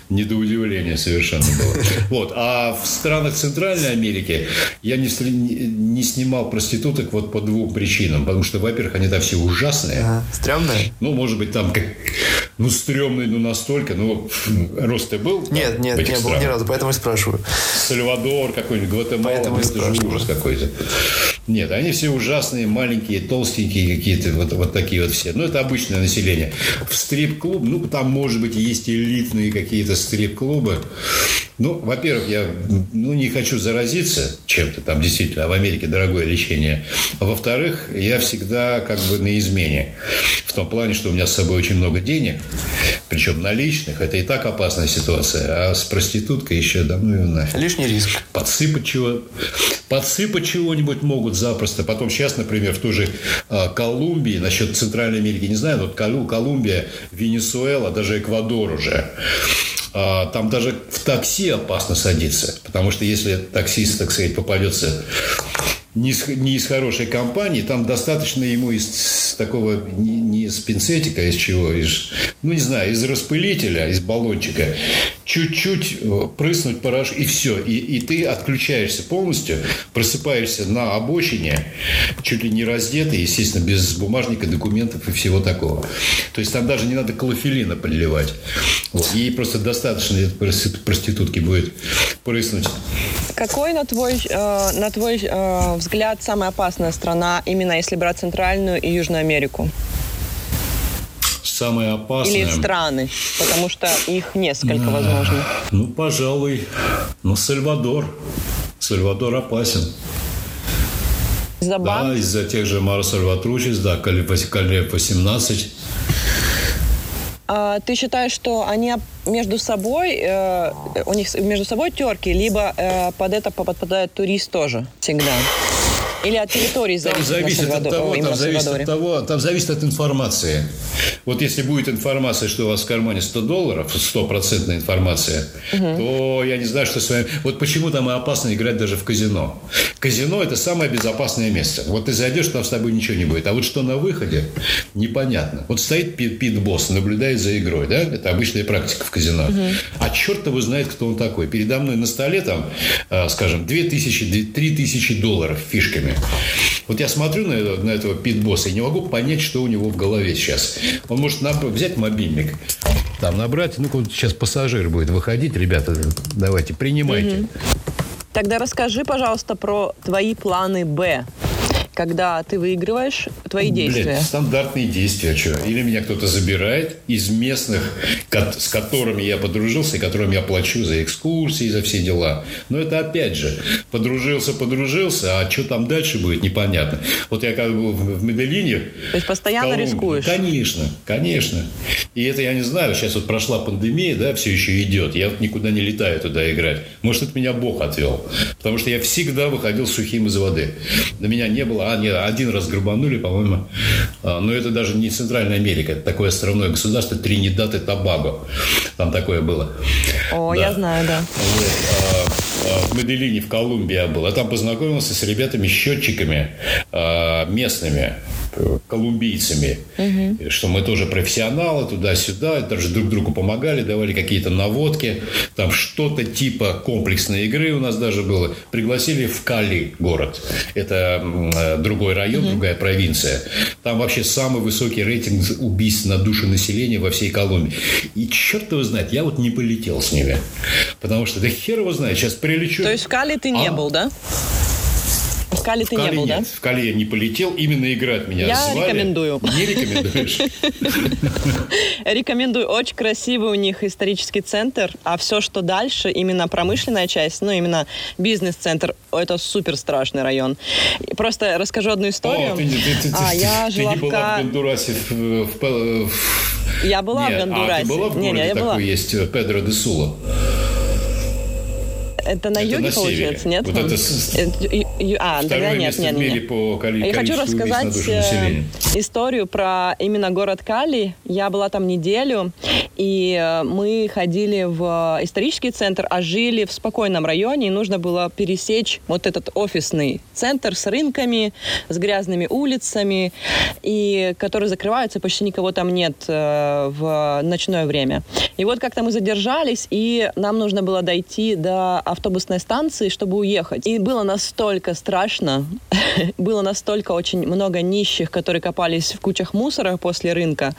не до удивления совершенно было. Вот. А в странах Центральной Америки я не, не снимал проституток вот по двум причинам. Потому что, во-первых, они там все ужасные. Ага. Стрёмные? Ну, может быть, там как... Ну, стрёмные, ну, настолько. Ну, рост ты был? Нет, там, нет, не был ни разу, поэтому и спрашиваю. Сальвадор какой-нибудь, Гватемала. Поэтому это же ужас какой-то. Нет, они все ужасные, маленькие, толстенькие какие-то, вот, вот такие вот все. Ну, это обычное население. В стрип-клуб, ну, там, может быть, есть элитные какие-то стрип-клубы. Ну, во-первых, я ну, не хочу заразиться чем-то там действительно, а в Америке дорогое лечение. А во-вторых, я всегда как бы на измене. В том плане, что у меня с собой очень много денег, причем наличных. Это и так опасная ситуация. А с проституткой еще да ну и нафиг. Лишний риск. Подсыпать чего подсыпать чего-нибудь могут запросто. Потом сейчас, например, в той же а, Колумбии, насчет Центральной Америки, не знаю, но Колумбия, Венесуэла, даже Эквадор уже а, там даже в такси опасно садиться, потому что если таксист, так сказать, попадется не из, не из хорошей компании, там достаточно ему из такого, не, не из пинцетика, из чего, из, ну, не знаю, из распылителя, из баллончика, чуть-чуть э, прыснуть порошок, и все. И, и ты отключаешься полностью, просыпаешься на обочине, чуть ли не раздетый, естественно, без бумажника, документов и всего такого. То есть, там даже не надо клофелина подливать. Вот. Ей просто достаточно проститутки будет прыснуть. Какой, на твой, э, на твой э, взгляд, самая опасная страна, именно если брать Центральную и Южную Америку? Самая опасная? Или страны, потому что их несколько, возможно. Ну, пожалуй, ну, Сальвадор. Сальвадор опасен. Из-за Да, из-за тех же Марс Сальватручис, да, Калеб 18. А, ты считаешь, что они между собой, э, у них между собой терки, либо э, под это попадает турист тоже всегда? Или от территории там зависит от того, там зависит от того, там зависит от информации. Вот если будет информация, что у вас в кармане 100 долларов, стопроцентная информация, угу. то я не знаю, что с вами... Вот почему там и опасно играть даже в казино. Казино – это самое безопасное место. Вот ты зайдешь, там с тобой ничего не будет. А вот что на выходе, непонятно. Вот стоит пит-босс, наблюдает за игрой, да? Это обычная практика в казино. Угу. А черт его знает, кто он такой. Передо мной на столе там, э, скажем, 2000, 3000 долларов фишками. Вот я смотрю на, этого, на этого питбосса и не могу понять, что у него в голове сейчас. Он может взять мобильник, там набрать, ну вот сейчас пассажир будет выходить, ребята, давайте, принимайте. Тогда расскажи, пожалуйста, про твои планы «Б» когда ты выигрываешь, твои действия? Блин, стандартные действия. Что? Или меня кто-то забирает из местных, с которыми я подружился, и которым я плачу за экскурсии, за все дела. Но это опять же, подружился, подружился, а что там дальше будет, непонятно. Вот я как бы в Медellине... То есть постоянно Колумбии, рискуешь? Конечно, конечно. И это я не знаю, сейчас вот прошла пандемия, да, все еще идет. Я вот никуда не летаю туда играть. Может, это меня Бог отвел. Потому что я всегда выходил сухим из воды. На меня не было а, нет, один раз грабанули, по-моему. А, но это даже не Центральная Америка. Это такое островное государство Тринидад и Тобаго. Там такое было. О, да. я знаю, да. Вот, а, а, в Медellине, в Колумбии я был. А там познакомился с ребятами-счетчиками местными колумбийцами, угу. что мы тоже профессионалы туда-сюда, даже друг другу помогали, давали какие-то наводки, там что-то типа комплексной игры у нас даже было. Пригласили в Кали город, это э, другой район, угу. другая провинция. Там вообще самый высокий рейтинг убийств на душу населения во всей Колумбии. И черт его знает, я вот не полетел с ними, потому что да хер его знает, сейчас прилечу. То есть в Кали ты не а? был, да? В Кали ты Кали не был, нет. да? В Кали я не полетел. Именно играть меня я звали. рекомендую. Не рекомендуешь? Рекомендую. Очень красивый у них исторический центр. А все, что дальше, именно промышленная часть, ну, именно бизнес-центр, это супер страшный район. Просто расскажу одну историю. О, ты, ты, ты, а, я ты не была в Гондурасе в, в, в Я была не, в Гондурасе. А, ты была в городе? Не, не, я такой была. есть э, Педро де Сула. Это на Это юге, на получается, севере. нет? Вот это Э, А, тогда нет, нет, нет. по Я хочу рассказать э, историю про именно город Кали. Я была там неделю, и э, мы ходили в исторический центр, а жили в спокойном районе, и нужно было пересечь вот этот офисный центр с рынками, с грязными улицами, и которые закрываются, почти никого там нет в ночное время. И вот как-то мы задержались, и нам нужно было дойти до автобусной станции, чтобы уехать. И было настолько страшно, было настолько очень много нищих, которые копались в кучах мусора после рынка,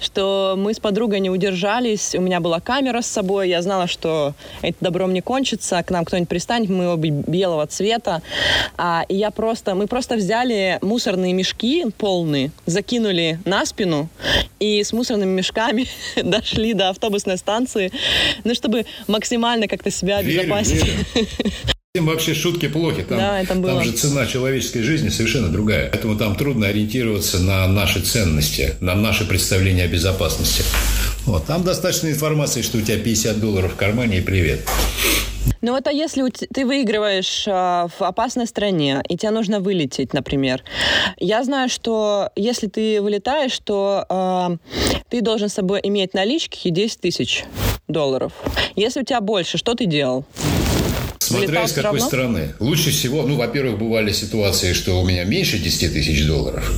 что мы с подругой не удержались. У меня была камера с собой, я знала, что это добром не кончится, к нам кто-нибудь пристанет, мы обе белого цвета. А, и я просто, мы просто взяли мусорные мешки полные, закинули на спину и с мусорными мешками дошли до автобусной станции, ну, чтобы максимально как-то себя обезопасить. Верю. Им вообще шутки плохи. Там, Да, это было. там же цена человеческой жизни совершенно другая. Поэтому там трудно ориентироваться на наши ценности, на наши представления о безопасности. Вот. Там достаточно информации, что у тебя 50 долларов в кармане и привет. Ну а если ты выигрываешь а, в опасной стране, и тебе нужно вылететь, например, я знаю, что если ты вылетаешь, то а, ты должен с собой иметь налички 10 тысяч долларов. Если у тебя больше, что ты делал? Смотря из какой равно? страны. Лучше всего, ну, во-первых, бывали ситуации, что у меня меньше 10 тысяч долларов.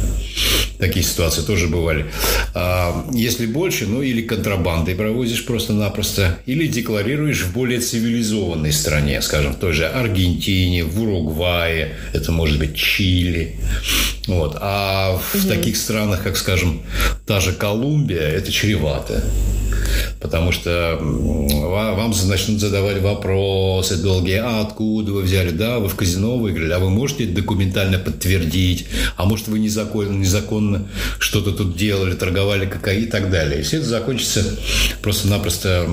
Такие ситуации тоже бывали. А, если больше, ну, или контрабандой провозишь просто-напросто, или декларируешь в более цивилизованной стране, скажем, в той же Аргентине, в Уругвае, это может быть Чили. Вот. А в таких странах, как, скажем, та же Колумбия, это чревато. Потому что вам начнут задавать вопросы долгие. А откуда вы взяли? Да, вы в казино выиграли. А вы можете документально подтвердить? А может, вы незаконно, незаконно что-то тут делали, торговали кокаин и так далее. И все это закончится просто-напросто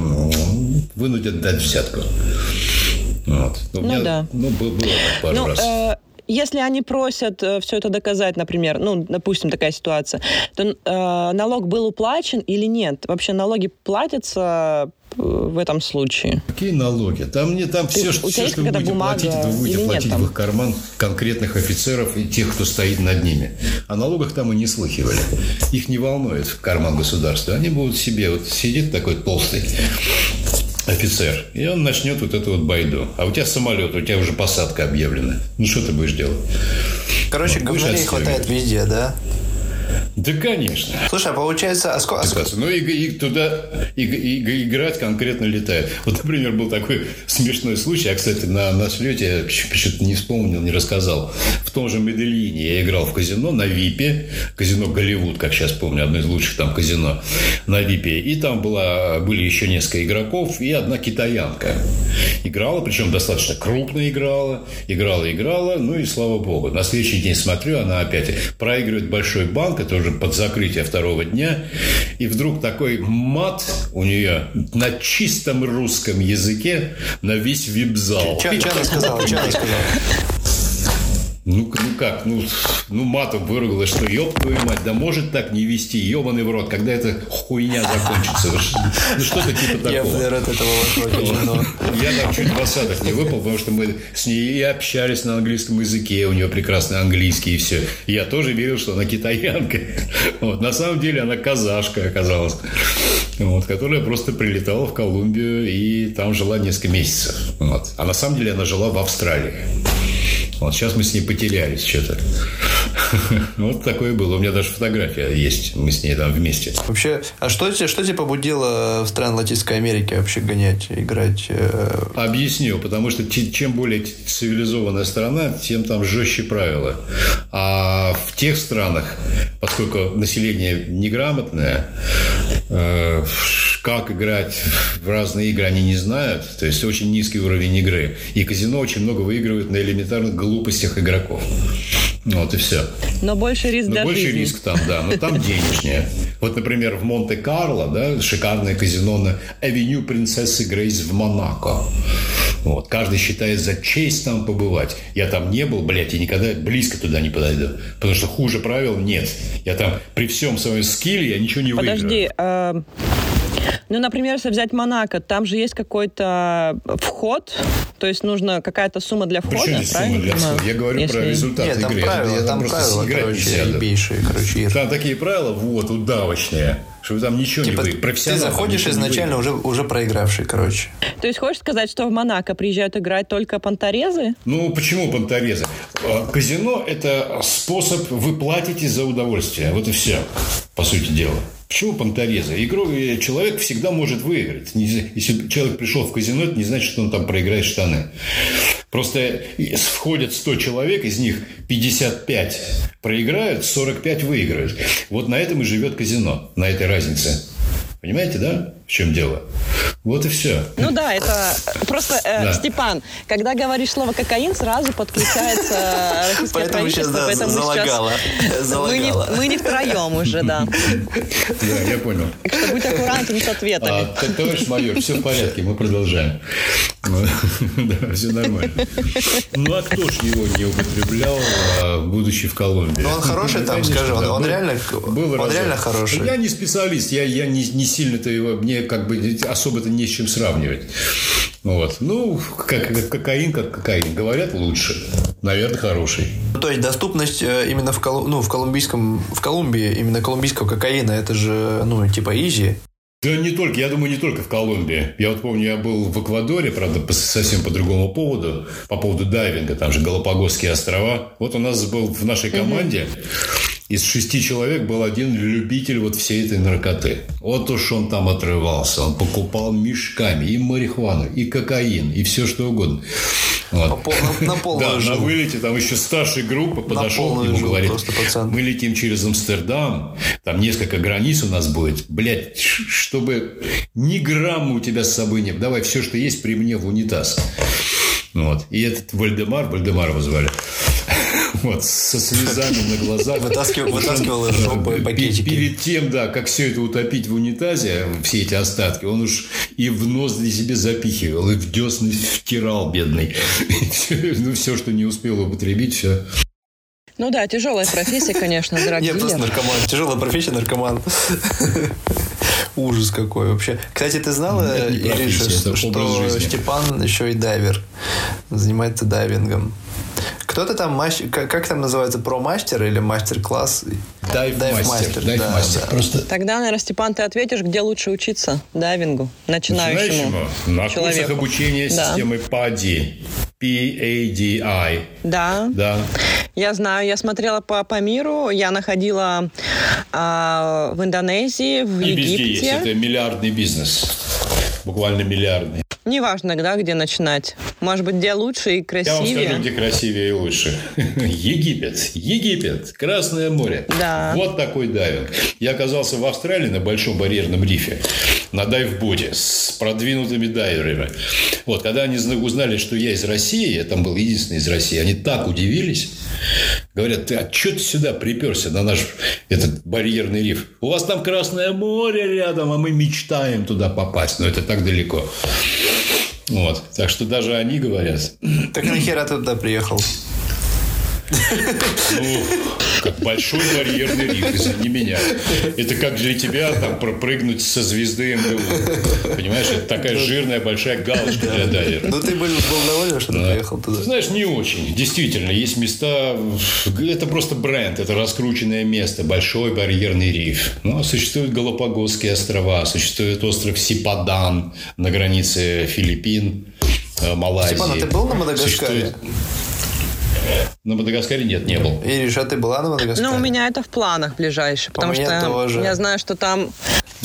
вынудят дать взятку. Вот. У Ну да. Ну, бы- было так пару Ну, раз. э, если они просят все это доказать, например, ну, допустим, такая ситуация, то э, налог был уплачен или нет? Вообще налоги платятся э, в этом случае? Какие налоги? Там, не, там все, что, все, что вы будете бумага платить, это вы будете нет платить там? в их карман конкретных офицеров и тех, кто стоит над ними. О налогах там и не слыхивали. Их не волнует в карман государства. Они будут себе, вот сидит такой толстый офицер, и он начнет вот эту вот байду. А у тебя самолет, у тебя уже посадка объявлена. Ну, что ты будешь делать? Короче, Ну, будешь говнолей хватает везде, да? Да, конечно. Слушай, а получается, а сколько... Ну и, и туда и, и- играть конкретно летает. Вот, например, был такой смешной случай. Я, кстати, на, на слете что-то не вспомнил, не рассказал. В том же Медельине я играл в казино на ВИПе. Казино Голливуд, как сейчас помню, одно из лучших там казино на ВИПе. И там была, были еще несколько игроков и одна китаянка. Играла, причем достаточно крупно играла. Играла, играла. Ну и слава богу. На следующий день смотрю, она опять проигрывает большой банк. Это уже под закрытие второго дня. И вдруг такой мат у нее на чистом русском языке на весь вип-зал. Сказала? Что она сказала? Ну, ну как, ну, ну матом выругалась, что ёб твою мать, да может так не вести, ебаный в рот, когда эта хуйня закончится. Ну что-то типа такого. флер от этого. Я там чуть в осадок не выпал, потому что мы с ней и общались на английском языке, у нее прекрасный английский и все. Я тоже верил, что она китаянка. Вот. На самом деле она казашка оказалась, вот, которая просто прилетала в Колумбию и там жила несколько месяцев. Вот. А на самом деле она жила в Австралии. Вот сейчас мы с ней потерялись что-то. Вот такое было. У меня даже фотография есть. Мы с ней там вместе. Вообще, а что, что тебя побудило в стран Латинской Америки вообще гонять, играть? э, Объясню, потому что чем более цивилизованная страна, тем там жестче правила. А в тех странах, поскольку население неграмотное, э, как играть в разные игры они не знают, то есть очень низкий уровень игры. И казино очень много выигрывает на элементарных глупостях игроков. Вот и все. Но больше риск Но больше жизни. риск там, да, но там денежнее. Вот, например, в Монте-Карло, да, шикарное казино на авеню принцессы Грейс в Монако. Вот. Каждый считает за честь там побывать. Я там не был, блядь, и никогда близко туда не подойду. Потому что хуже правил нет. Я там при всем своем скилле я ничего не Подожди, выиграю. Подожди, ну, например, если взять Монако, там же есть какой-то вход, то есть нужно какая-то сумма для входа, Причем здесь сумма для входа? Я говорю если... про результат Нет, игры. Там правила, я, там, там правила, короче, ебейшие, короче, Там такие правила, вот, удавочные что вы там ничего типа, не вы. Ты заходишь изначально уже, уже проигравший, короче. То есть хочешь сказать, что в Монако приезжают играть только понторезы? Ну, почему понторезы? А, казино – это способ, вы платите за удовольствие. Вот и все, по сути дела. Почему понторезы? Игру э, человек всегда может выиграть. Если человек пришел в казино, это не значит, что он там проиграет штаны. Просто входят 100 человек, из них 55 проиграют, 45 выиграют. Вот на этом и живет казино, на этой разнице. Понимаете, да, в чем дело? Вот и все. Ну да, это просто, э, да. Степан, когда говоришь слово кокаин, сразу подключается российское поэтому правительство, сейчас, поэтому залагало. сейчас залагало. Мы, не, мы не втроем уже, да. Да, я понял. Так что будь аккуратен с ответами. А, товарищ майор, все в порядке, мы продолжаем. Да, все нормально. Ну, а кто ж его не употреблял, а, будучи в Колумбии? Ну, он хороший там, скажи, он, реально, он реально хороший. Я не специалист, я, я не, не сильно-то его, мне как бы особо-то не с чем сравнивать. Вот. Ну, как, как кокаин, как кокаин. Говорят, лучше. Наверное, хороший. Ну, то есть доступность э, именно в, Колу... ну, в колумбийском, в Колумбии, именно колумбийского кокаина, это же, ну, типа изи. Да не только, я думаю, не только в Колумбии. Я вот помню, я был в Эквадоре, правда, по, совсем по другому поводу, по поводу дайвинга, там же Галапагосские острова. Вот у нас был в нашей команде из шести человек был один любитель вот всей этой наркоты. Вот уж он там отрывался. Он покупал мешками и марихуану, и кокаин, и все что угодно. Вот. На, на полную Да, на вылете там еще старшей группы подошел к нему, говорит, мы летим через Амстердам, там несколько границ у нас будет. Блядь, чтобы ни грамма у тебя с собой не было. Давай все, что есть, при мне в унитаз. Вот. И этот Вальдемар, Вальдемар его звали, вот, со слезами на глазах. Вытаскивал, вытаскивал из жопы пакетики. Перед тем, да, как все это утопить в унитазе, все эти остатки, он уж и в нос для себе запихивал, и в десны втирал, бедный. Ну, все, что не успел употребить, все ну да, тяжелая профессия, конечно, дорогие. Я просто наркоман. Тяжелая профессия наркоман. Ужас какой вообще. Кстати, ты знала, Ириша, что Степан еще и дайвер. Занимается дайвингом. Кто-то там, мастер, как, как там называется, про-мастер или мастер-класс? Дайв-мастер. Дайв да. Да. Просто... Тогда, наверное, Степан, ты ответишь, где лучше учиться дайвингу начинающему, начинающему? На человеку. курсах обучения да. системы PADI. P-A-D-I. Да. Да. Я знаю, я смотрела по, по миру, я находила э, в Индонезии, в И Египте. везде есть, это миллиардный бизнес. Буквально миллиардный. Неважно, да, где начинать. Может быть, где лучше и красивее. Я вам скажу, где красивее и лучше. Египет. Египет. Красное море. Да. Вот такой дайвинг. Я оказался в Австралии на Большом барьерном рифе. На дайвботе с продвинутыми дайверами. Вот, когда они узнали, что я из России, я там был единственный из России, они так удивились. Говорят, ты, а что ты сюда приперся на наш этот барьерный риф? У вас там Красное море рядом, а мы мечтаем туда попасть. Но это так далеко. Вот. Так что даже они говорят. Так нахера ты туда приехал? Ну, как большой барьерный риф, извини меня. Это как для тебя там пропрыгнуть со звезды МГУ. Понимаешь, это такая жирная большая галочка для дайвера. Ну, ты был, был доволен, что ты да. приехал туда? знаешь, не очень. Действительно, есть места... Это просто бренд, это раскрученное место, большой барьерный риф. Ну, существуют Галапагосские острова, существует остров Сипадан на границе Филиппин, э, Малайзии. Степан, а ты был на Мадагаскаре? Существует... На Мадагаскаре нет, не был. Ириш, а ты была на Мадагаскаре? Ну, у меня это в планах ближайшие, потому у что тоже. я знаю, что там...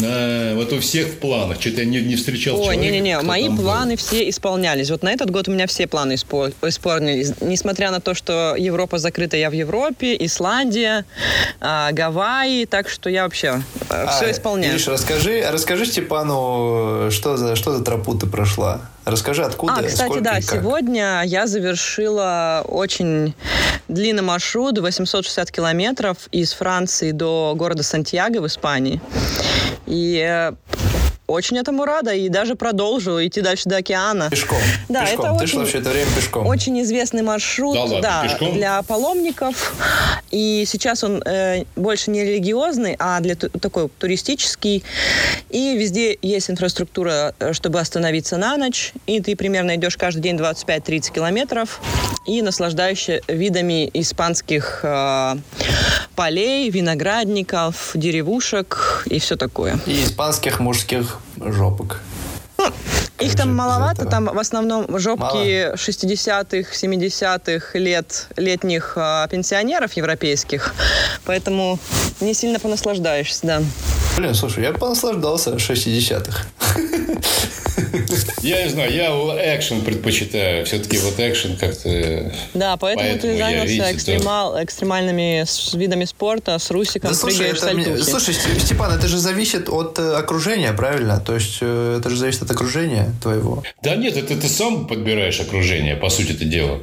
А, вот у всех в планах. Что-то я не, не встречал Ой, не-не-не, мои планы был. все исполнялись. Вот на этот год у меня все планы исполнились. Несмотря на то, что Европа закрыта, я в Европе, Исландия, а, Гавайи, так что я вообще а, все исполняю. Ириш, расскажи, расскажи Степану, что за, что за тропу ты прошла? Расскажи, откуда, А, кстати, сколько да, и как. сегодня я завершила очень длинный маршрут, 860 километров из Франции до города Сантьяго в Испании. И э, очень этому рада, и даже продолжу идти дальше до океана. Пешком. Да, пешком. это Ты очень- шла все это время пешком. Очень известный маршрут Да ладно, да, пешком? для паломников. И сейчас он э, больше не религиозный, а для такой туристический. И везде есть инфраструктура, э, чтобы остановиться на ночь. И ты примерно идешь каждый день 25-30 километров и наслаждаешься видами испанских э, полей, виноградников, деревушек и все такое. И испанских мужских жопок. Их же там маловато, там в основном жопки Мало? 60-х, 70-х лет летних а, пенсионеров европейских, поэтому не сильно понаслаждаешься, да. Блин, слушай, я понаслаждался 60-х. Я не знаю, я экшен предпочитаю. Все-таки вот экшен как-то... Да, поэтому, Поэтому ты я, занялся видите, экстремал, экстремальными с- видами спорта, с Русиком, Да слушай, это, мне- слушай, Ст- Степан, это же зависит от э, окружения, правильно? То есть э, это же зависит от окружения твоего. Да нет, это ты сам подбираешь окружение, по сути это дело.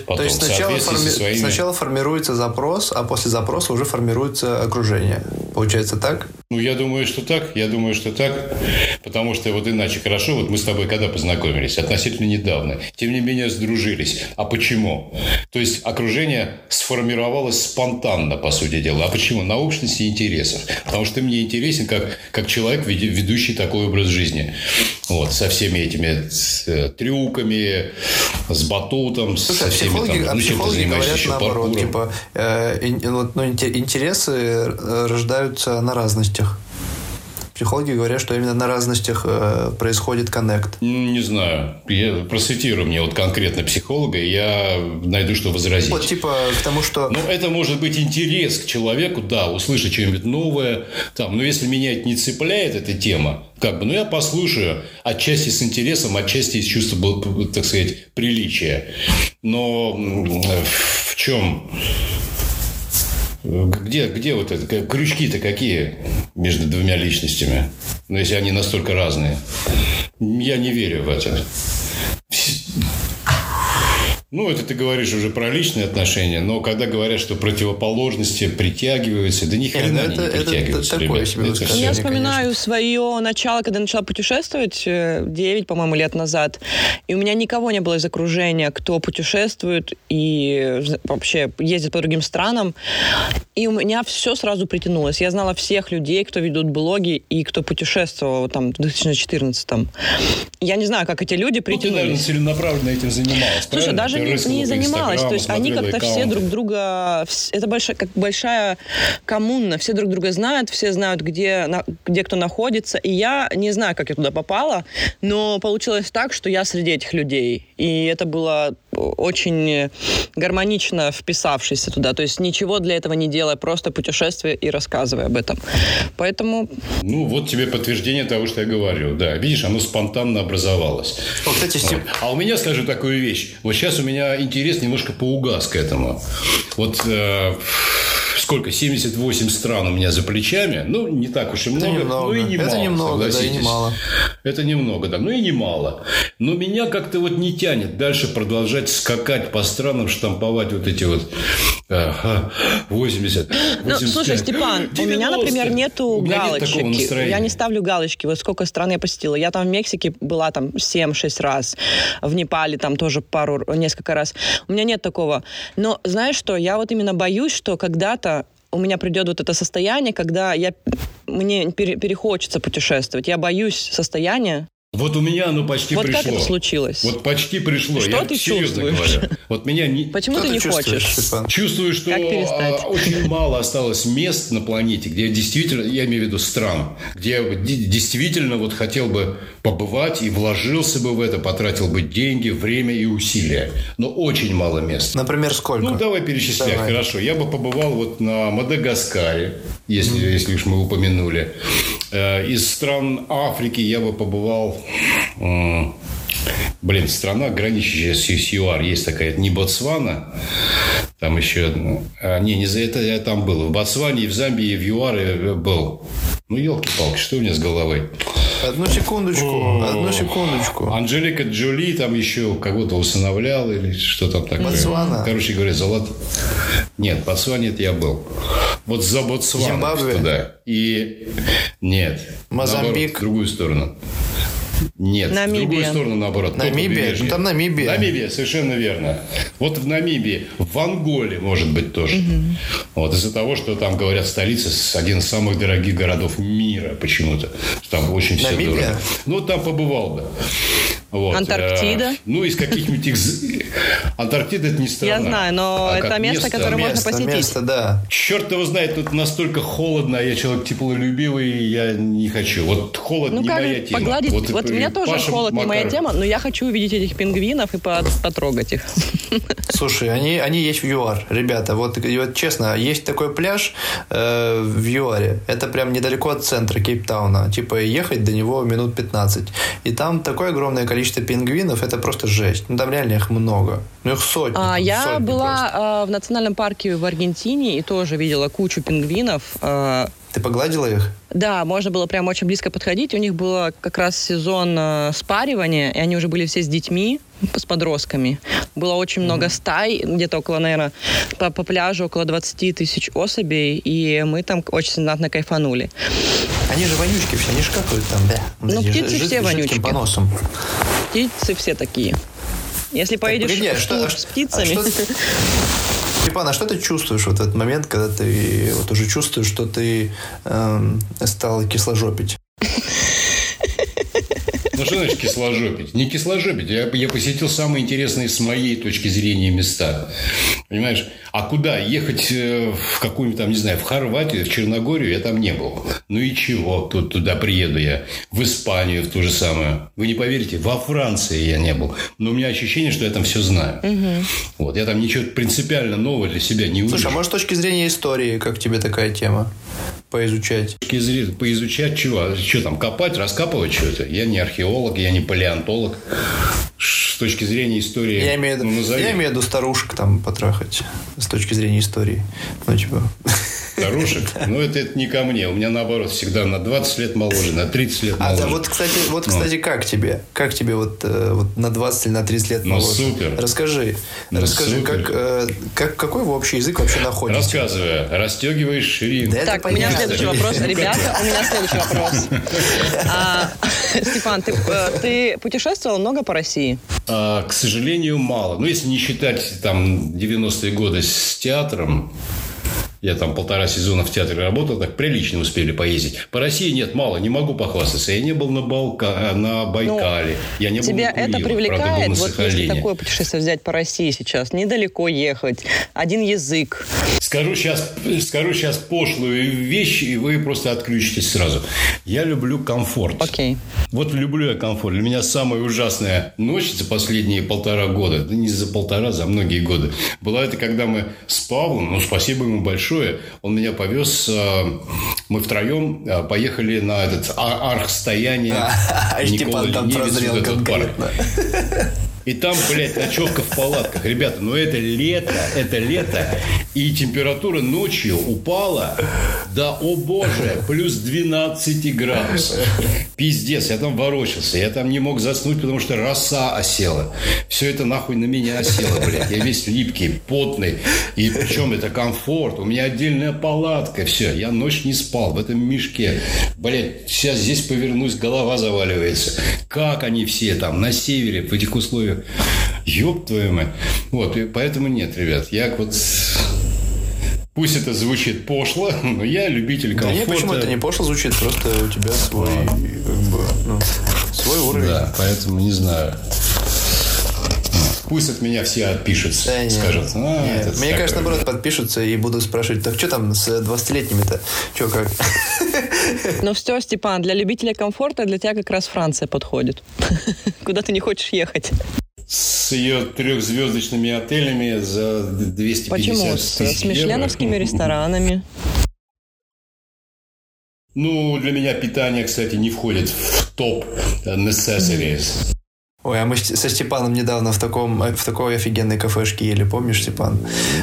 Потом, То есть сначала, форми- своими... сначала формируется запрос, а после запроса уже формируется окружение. Получается так? Ну, я думаю, что так. Я думаю, что так. Потому что вот иначе хорошо. Вот мы с тобой когда познакомились? Относительно недавно. Тем не менее, сдружились. А почему? То есть, окружение сформировалось спонтанно, по сути дела. А почему? На общности интересов. Потому что ты мне интересен как, как человек, ведущий такой образ жизни. Вот, со всеми этими э, трюками, с батутом, Слушай, со а всеми психологи, там... а ну, чем ты психологи говорят еще наоборот, паркуром. типа, э, ну, инте- интересы э, рождаются на разностях. Психологи говорят, что именно на разностях э, происходит коннект. Ну, Не знаю. Я, просветируй мне вот конкретно психолога, и я найду, что возразить. Вот типа к тому, что Ну, это может быть интерес к человеку, да, услышать что-нибудь новое. Там, но если меня это не цепляет, эта тема, как бы, ну, я послушаю отчасти с интересом, отчасти из чувства, так сказать, приличия. Но м, в чем... Где, где вот это? Крючки-то какие между двумя личностями? Ну, если они настолько разные. Я не верю в это. Ну, это ты говоришь уже про личные отношения, но когда говорят, что противоположности притягиваются, да ни хрена это- не это притягиваются, такое ребят. себе Это. Я вспоминаю свое начало, когда я начала путешествовать, э, 9, по-моему, лет назад. И у меня никого не было из окружения, кто путешествует и вообще ездит по другим странам. И у меня все сразу притянулось. Я знала всех людей, кто ведут блоги и кто путешествовал там в 2014 Я не знаю, как эти люди Ну, ты, наверное, притянулись. целенаправленно этим занималась, Слушай, правильно? даже Ты не, занималась. То есть они как-то все друг друга... Это большая, как большая коммуна. Все друг друга знают, все знают, где, на- где кто находится. И я не знаю, как я туда попала, но получилось так, что я среди этих людей. И это было очень гармонично вписавшись туда. То есть ничего для этого не делая, просто путешествие и рассказывая об этом. Поэтому Ну, вот тебе подтверждение того, что я говорю. Да, видишь, оно спонтанно образовалось. О, кстати, Вот. А у меня, скажу такую вещь. Вот сейчас у меня интерес немножко поугас к этому. Вот э, сколько? 78 стран у меня за плечами. Ну, не так уж и много. немного. Ну, и не Это мало, немного, да, и немало. Это немного, да. Ну, и немало. Но меня как-то вот не тянет дальше продолжать скакать по странам, штамповать вот эти вот э, ха, 80, Ну, 85, слушай, Степан, у меня, 90. например, нету У меня нет галочек. такого настроения. я не ставлю галочки. Вот сколько стран я посетила. Я там в Мексике была там 7-6 раз. В Непале там тоже пару, несколько раз. У меня нет такого. Но знаешь что? Я вот именно боюсь, что когда-то у меня придет вот это состояние, когда я мне пере- перехочется путешествовать. Я боюсь состояния. Вот у меня оно почти Вот пришло. как это случилось? Вот почти пришло. Что Я ты серьезно чувствуешь? говорю. Вот меня не... Почему Что ты не чувствуешь, хочешь? Степан? Чувствую, что а, очень мало осталось мест на планете, где я действительно, я имею в виду стран, где я действительно вот хотел бы побывать и вложился бы в это, потратил бы деньги, время и усилия. Но очень мало мест. Например, сколько? Ну, давай перечислять. Давай. Хорошо. Я бы побывал вот на Мадагаскаре, если, если уж мы упомянули. Э, Из стран Африки я бы побывал... Блин, страна, граничащая с с ЮАР, есть такая, это не Ботсвана, там еще... а, не, не за это я там был. В Ботсване, и в Замбии, и в ЮАР я был. Ну, елки-палки, что у меня с головой? Одну секундочку, одну секундочку. Анжелика Джоли там еще кого-то усыновлял или что там такое. Ботсвана. Короче говоря, золото. Нет, Ботсване это я был. Вот за Ботсвану Зимбабве? туда. И нет. Мозамбик? Наоборот, в другую сторону. Нет, в Намибия. другую сторону, наоборот. Намибия? Ну, там Намибия. Намибия, совершенно верно. Вот в Намибии, в Анголе, может быть, тоже. Вот из-за того, что там, говорят, столица с- один из самых дорогих городов мира почему-то. Там очень все Намибия? дорого. Ну, там побывал бы. Вот, Антарктида? э, ну, из каких-нибудь... экз- Антарктида – это не страна. Я знаю, но а это как место, которое можно Место, посетить. место, да. Черт его знает, тут настолько холодно, а я человек теплолюбивый, я не хочу. Вот холод Ну не как моя тема. погладить? Вот, Вот, у меня тоже Паша холод не моя тема, но я хочу увидеть этих пингвинов и по- потрогать их. Слушай, они, они есть в ЮАР, ребята. Вот, вот честно, есть такой пляж э, в ЮАРе. Это прям недалеко от центра Кейптауна. Типа ехать до него минут 15. И там такое огромное количество пингвинов, это просто жесть. Ну там реально их много. Ну их сотни. А, там, я сотни была просто. а, в национальном парке в Аргентине и тоже видела кучу пингвинов. А, Ты погладила их? Да, можно было прям очень близко подходить. У них был как раз сезон э, спаривания, и они уже были все с детьми, с подростками. Было очень много стай, где-то около, наверное, по, по пляжу около 20 тысяч особей, и мы там очень знатно кайфанули. Они же вонючки все, они шкакают там, да. Ну, птицы жид- все вонючки. поносом. Птицы все такие. Если поедешь погоди, а в что- а с что- птицами... а что- Степан, а что ты чувствуешь вот в этот момент, когда ты вот уже чувствуешь, что ты эм, стал кисложопить? Ну, что значит кисложопить? Не кисложопить. Я, я посетил самые интересные с моей точки зрения места. Понимаешь? А куда? Ехать э, в какую-нибудь там, не знаю, в Хорватию, в Черногорию я там не был. Ну и чего? Тут туда приеду я. В Испанию в ту же самую. Вы не поверите, во Франции я не был. Но у меня ощущение, что я там все знаю. Вот. Я там ничего принципиально нового для себя не увижу. Слушай, а может с точки зрения истории, как тебе такая тема? Поизучать. Поизучать чего? Что там, копать, раскапывать что-то? Я не археолог, я не палеонтолог. С точки зрения истории... Я имею, в виду- ну, назови. я имею в виду старушек там потрахать с точки зрения истории. Ну, типа... Старушек? Ну, это, это не ко мне. У меня, наоборот, всегда на 20 лет моложе, на 30 лет А моложе. да, вот, кстати, вот, кстати, как тебе? Как тебе вот, э, вот на 20 или на 30 лет Ну, моложе? супер. Расскажи. Ну, расскажи, супер. как, э, как, какой вы общий язык вообще находите? Расскажи. Расстегиваешь ширинку. Да Так, у меня следующий вопрос. Ребята, у меня следующий вопрос. А, Степан, э, ты путешествовал много по России? А, к сожалению, мало. Ну, если не считать там 90-е годы с театром, я там полтора сезона в театре работал, так прилично успели поездить. По России нет, мало, не могу похвастаться. Я не был на, Балка... на Байкале, я не был Ну, Тебя на это Курилах, правда, был привлекает? на Вот если такое путешествие взять по России сейчас, недалеко ехать, один язык. Скажу сейчас, скажу сейчас пошлую вещь, и вы просто отключитесь сразу. Я люблю комфорт. Окей. Вот люблю я комфорт. Для меня самая ужасная ночь за последние полтора года, да не за полтора, за многие годы, была это, когда мы с Павлом, ну, спасибо ему большое, он меня повез, э, мы втроем э, поехали на этот а- архстояние Никола Степан там прозрел конкретно. И там, блядь, ночевка в палатках. Ребята, ну это лето, это лето. И температура ночью упала до, о боже, плюс 12 градусов. Пиздец, я там ворочался. Я там не мог заснуть, потому что роса осела. Все это нахуй на меня осело, блядь. Я весь липкий, потный. И причем это комфорт. У меня отдельная палатка. Все, я ночь не спал в этом мешке. Блядь, сейчас здесь повернусь, голова заваливается. Как они все там на севере в этих условиях? Ёб твою мать. Вот, и поэтому нет, ребят. Я вот... Пусть это звучит пошло, но я любитель Да комфорта. нет, почему это не пошло звучит, просто у тебя свой, как бы, ну, свой уровень. Да, поэтому не знаю. Пусть от меня все отпишутся. Да, нет. скажут, а, Нет. этот Мне такой». кажется, наоборот, подпишутся и будут спрашивать, так что там с 20-летними-то? Че как? Ну все, Степан, для любителя комфорта для тебя как раз Франция подходит. Куда ты не хочешь ехать. С ее трехзвездочными отелями за 250 Почему? С, мишленовскими ресторанами. Ну, для меня питание, кстати, не входит в топ necessities. Ой, а мы со Степаном недавно в, таком, в такой офигенной кафешке ели, помнишь, Степан?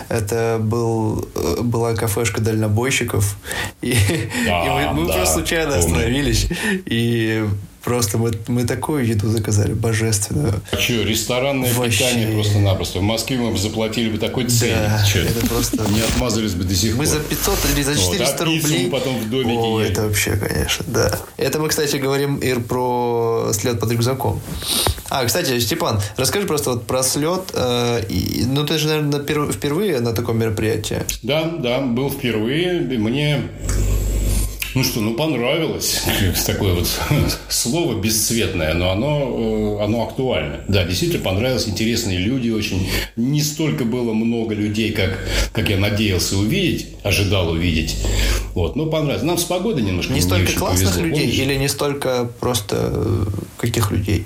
Это был, э, была кафешка дальнобойщиков, и, да, и мы, мы да, просто случайно помню. остановились, и Просто мы, мы такую еду заказали, божественную. А что, ресторанное Вообще... питание просто-напросто. В Москве мы бы заплатили бы такой ценник. Да, что? это просто... Не отмазались бы до сих пор. Мы за 500 или за 400 вот, а рублей... потом в домике О, ели. это вообще, конечно, да. Это мы, кстати, говорим, Ир, про слет под рюкзаком. А, кстати, Степан, расскажи просто вот про слет. Э, и, ну, ты же, наверное, впервые на таком мероприятии. Да, да, был впервые. Мне ну что, ну понравилось. Такое вот слово бесцветное, но оно, э, оно актуально. Да, действительно понравилось. Интересные люди очень. Не столько было много людей, как, как я надеялся увидеть, ожидал увидеть. Вот, но понравилось. Нам с погодой немножко не столько классных повезло, людей помнишь? или не столько просто э, каких людей?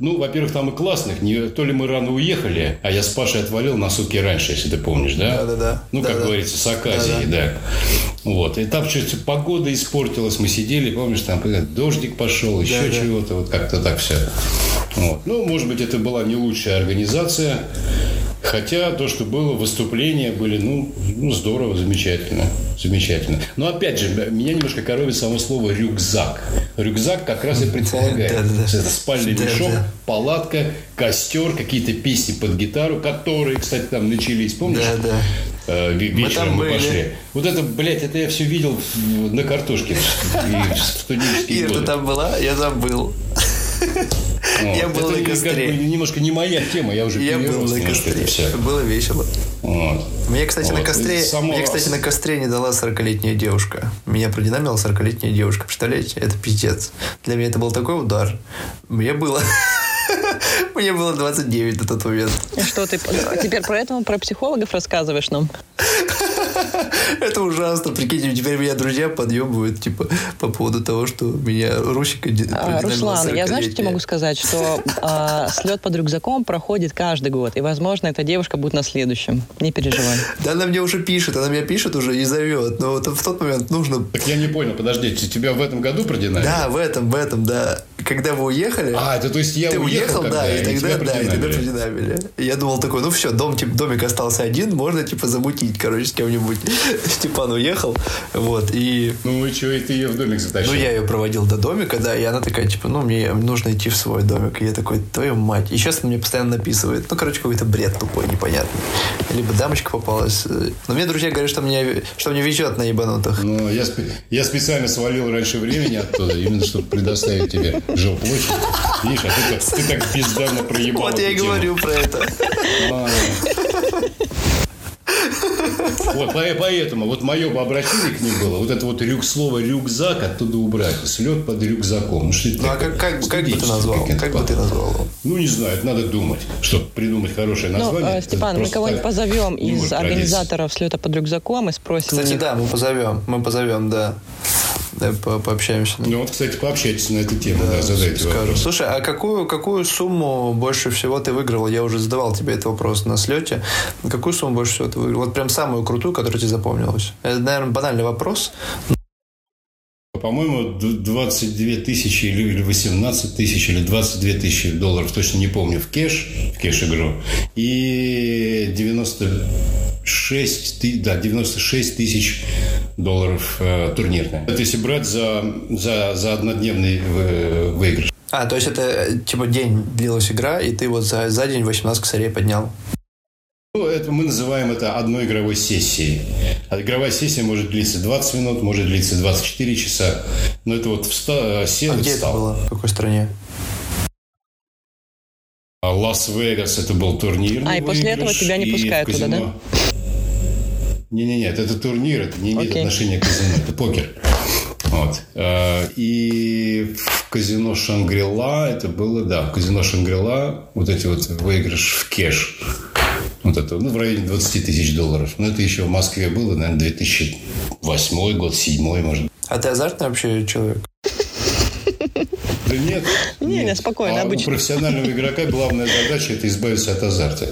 Ну, во-первых, там и классных. Не, то ли мы рано уехали, а я с Пашей отвалил на сутки раньше, если ты помнишь, да? Да, да, да. Ну, да, как да. говорится, с оказией, да, да. да. Вот. И там что-то погода испортилась, мы сидели, помнишь, там дождик пошел, еще да, чего-то, вот как-то так все. Вот. Ну, может быть, это была не лучшая организация. Хотя то, что было, выступления были, ну, ну здорово, замечательно. Замечательно. Но опять же, меня немножко коробит само слово рюкзак. Рюкзак как раз и предполагает. Это спальный мешок, палатка, костер, какие-то песни под гитару, которые, кстати, там начались, помнишь? Да, да. Э, вечером мы, мы пошли. Вот это, блядь, это я все видел на картошке в студенческие Ир, ты там была? Я забыл. Я был на костре. Немножко не моя тема, я уже Я был на костре. Было весело. Мне, кстати, на костре, мне, кстати, на костре не дала 40-летняя девушка. Меня продинамила 40-летняя девушка. Представляете? Это пиздец. Для меня это был такой удар. Мне было... Мне было 29 на тот момент. Что ты теперь про этого, про психологов рассказываешь нам? Это ужасно. Прикиньте, теперь меня друзья подъебывают, типа, по поводу того, что меня Русика а, Руслан, я знаю, что тебе могу сказать, что а, слет под рюкзаком проходит каждый год. И, возможно, эта девушка будет на следующем. Не переживай. Да она мне уже пишет, она меня пишет уже и зовет. Но вот в тот момент нужно... Так я не понял, подожди, тебя в этом году продинамили? Да, в этом, в этом, да. Когда вы уехали... А, это то есть я ты уехал, уехал да, и, и тогда, да, и тогда продинамили. Я думал такой, ну все, дом, типа, домик остался один, можно, типа, замутить, короче, с кем-нибудь. Степан уехал, вот, и... Ну и что, и ты ее в домик затащил? Ну, я ее проводил до домика, да, и она такая, типа, ну, мне нужно идти в свой домик. И я такой, твою мать. И сейчас она мне постоянно написывает. Ну, короче, какой-то бред тупой, непонятный. Либо дамочка попалась. Но мне друзья говорят, что мне, что мне везет на ебанутых. Ну, я, я специально свалил раньше времени оттуда, именно чтобы предоставить тебе жилплощадь. Видишь, а ты, ты так бездарно проебал Вот я и говорю про это. Вот, поэтому вот мое бы обращение к ним было, вот это вот рюк, слово рюкзак оттуда убрать, слет под рюкзаком. Ну, что это ну, а как, как, как бы ты назвал? Как, как бы ты назвал? Ну, не знаю, это надо думать, чтобы придумать хорошее ну, название. Ну, Степан, мы кого-нибудь позовем из организаторов слета под рюкзаком и спросим. Кстати, да, мы позовем, мы позовем, да. Да, по пообщаемся. Ну вот, кстати, пообщайтесь на эту тему, да, да задайте скажу. вопрос. Слушай, а какую, какую сумму больше всего ты выиграл? Я уже задавал тебе этот вопрос на слете. Какую сумму больше всего ты выиграл? Вот прям самую крутую, которая тебе запомнилась. Это, наверное, банальный вопрос. По-моему, 22 тысячи или 18 тысяч, или 22 тысячи долларов, точно не помню, в кэш, в кэш-игру. И 96, да, 96 тысяч долларов э, турнирная. Это если брать за, за, за однодневный выигрыш. А, то есть это типа день длилась игра, и ты вот за, за день 18 косарей поднял? Ну, это, мы называем это одной игровой сессией. А игровая сессия может длиться 20 минут, может длиться 24 часа. Но это вот вста- сел а где встал. это было? В какой стране? А Лас-Вегас это был турнир. А, и после этого тебя не пускают туда, да? Не-не-не, это турнир, это не имеет okay. отношения к казино, это покер. Вот. А, и в казино Шангрила это было, да, в казино Шангрила вот эти вот выигрыш в кеш вот это, ну, в районе 20 тысяч долларов. Но это еще в Москве было, наверное, 2008 год, 2007, может. А ты азартный вообще человек? Да нет. Не, не, спокойно, а обычно. У профессионального игрока главная задача – это избавиться от азарта.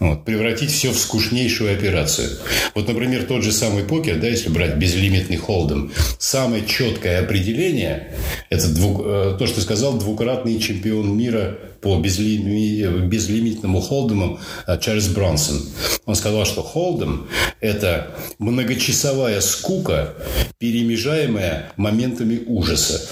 Вот, превратить все в скучнейшую операцию. Вот, например, тот же самый покер, да, если брать безлимитный холдом, самое четкое определение – это двух, э, то, что сказал, двукратный чемпион мира по безлими, безлимитному холдему э, Чарльз Бронсон. Он сказал, что холдем – это многочасовая скука, перемежаемая моментами ужаса.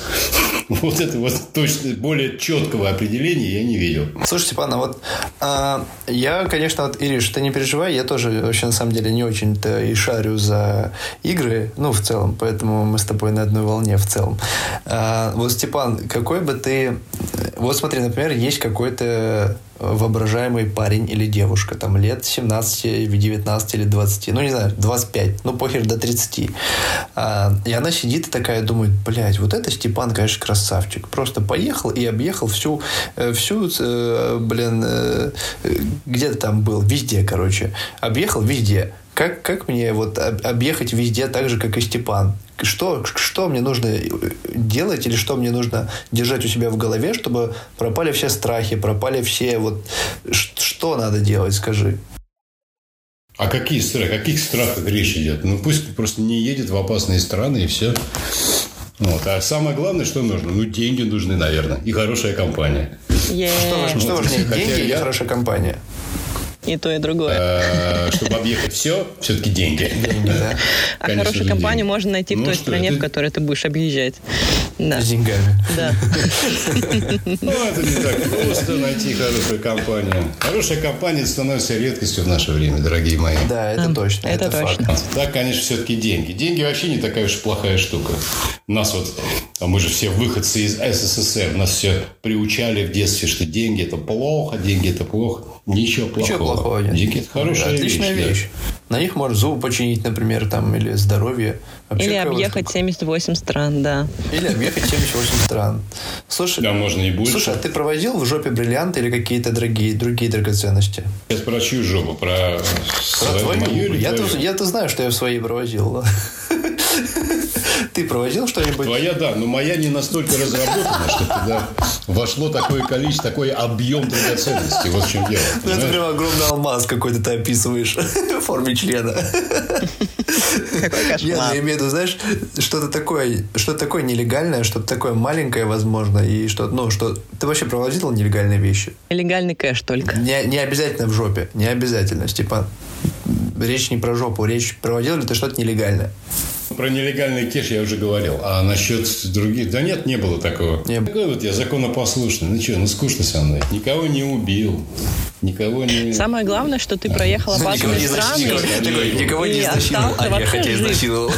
Вот это вот точно более четкого определения я не видел. Слушай, Степан, а вот а, я, конечно, вот, Ириш, ты не переживай, я тоже вообще на самом деле не очень-то и шарю за игры, ну, в целом, поэтому мы с тобой на одной волне в целом. А, вот, Степан, какой бы ты... Вот смотри, например, есть какой-то воображаемый парень или девушка, там лет 17, 19 или 20, ну не знаю, 25, ну похер до 30. А, и она сидит и такая думает, блядь, вот это Степан, конечно, красавчик. Просто поехал и объехал всю, э, всю, э, блин, э, где то там был, везде, короче. Объехал везде. Как, как мне вот объехать везде так же, как и Степан? Что, что мне нужно делать или что мне нужно держать у себя в голове, чтобы пропали все страхи, пропали все вот... Что надо делать, скажи? А какие страхи? О каких страхах речь идет? Ну, пусть просто не едет в опасные страны и все. Вот. А самое главное, что нужно? Ну, деньги нужны, наверное. И хорошая компания. Yeah. Что, важнее, что важнее, деньги или хорошая компания? И то, и другое. Э, чтобы объехать все, все-таки деньги. А хорошую компанию можно найти в ну той стране, в которой ты будешь объезжать. С деньгами. Да. Ну, это не так просто найти хорошую компанию. Хорошая компания становится редкостью в наше время, дорогие мои. Да, это точно. Это точно. Так, конечно, все-таки деньги. Деньги вообще не такая уж плохая штука. Нас вот, а мы же все выходцы из СССР, нас все приучали в детстве, что деньги это плохо, деньги это плохо. Ничего плохого. Плохого нет. Деньги – это хорошая Отличная вещь. вещь. Да. На них можно зубы починить, например, там, или здоровье. Вообще или объехать штука. 78 стран, да. Или объехать 78 стран. Слушай, да, можно и больше. Слушай, а ты проводил в жопе бриллианты или какие-то другие, другие драгоценности? Я про чью жопу? Про, про твою? Мою или я-то, я-то знаю, что я в своей проводил. Ты проводил что-нибудь? Твоя, да, но моя не настолько разработана, что туда вошло такое количество, такой объем драгоценностей. Вот в чем дело. Ну, это прям огромный алмаз какой-то ты описываешь в форме члена. Какой кошмар. Нет, я имею в виду, знаешь, что-то такое, что-то такое нелегальное, что-то такое маленькое, возможно, и что, ну, что... Ты вообще проводил нелегальные вещи? Нелегальный кэш только. Не, не обязательно в жопе, не обязательно, Степан. Речь не про жопу, речь проводил ли ты что-то нелегальное? Про нелегальный кеш я уже говорил. А насчет других... Да нет, не было такого. Не Такой вот я законопослушный. Ну что, ну скучно со мной. Никого не убил. Никого не... Самое главное, что ты проехал опасные страны. Никого не изнасиловал, а я хотя изнасиловал.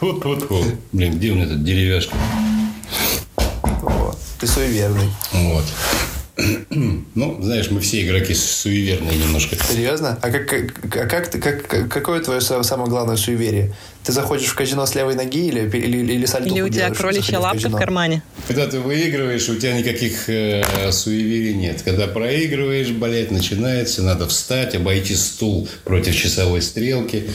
Вот-вот-вот. Блин, где у меня этот деревяшка? Ты суеверный. Вот. Ну, знаешь, мы все игроки суеверные немножко. Серьезно? А как, а как, как, какое твое самое главное суеверие? Ты заходишь в казино с левой ноги или, или, или сальтуху Или у тебя кроличья лапка в, в кармане? Когда ты выигрываешь, у тебя никаких э, суеверий нет. Когда проигрываешь, блядь, начинается, надо встать, обойти стул против часовой стрелки.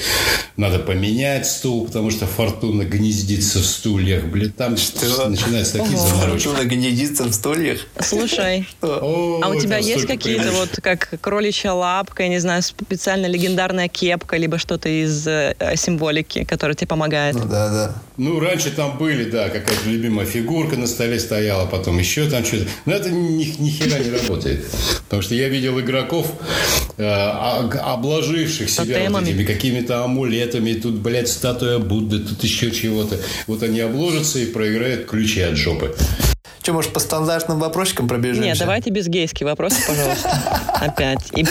Надо поменять стул, потому что фортуна гнездится в стульях. Блядь, там что? начинаются такие заморочки. Фортуна гнездится в стульях? Слушай, а у тебя есть какие-то вот, как кроличья лапка, я не знаю, специально легендарная кепка, либо что-то из э, символики, который тебе помогает. Ну, да, да. Ну, раньше там были, да, какая-то любимая фигурка на столе стояла, потом еще там что-то. Но это ни, ни хера не работает. Потому что я видел игроков, э, обложивших себя вот этими какими-то амулетами. Тут, блядь, статуя Будды, тут еще чего-то. Вот они обложатся и проиграют ключи от жопы. Что, может, по стандартным вопросикам пробежимся? Нет, давайте без гейские вопросы, пожалуйста. Опять. И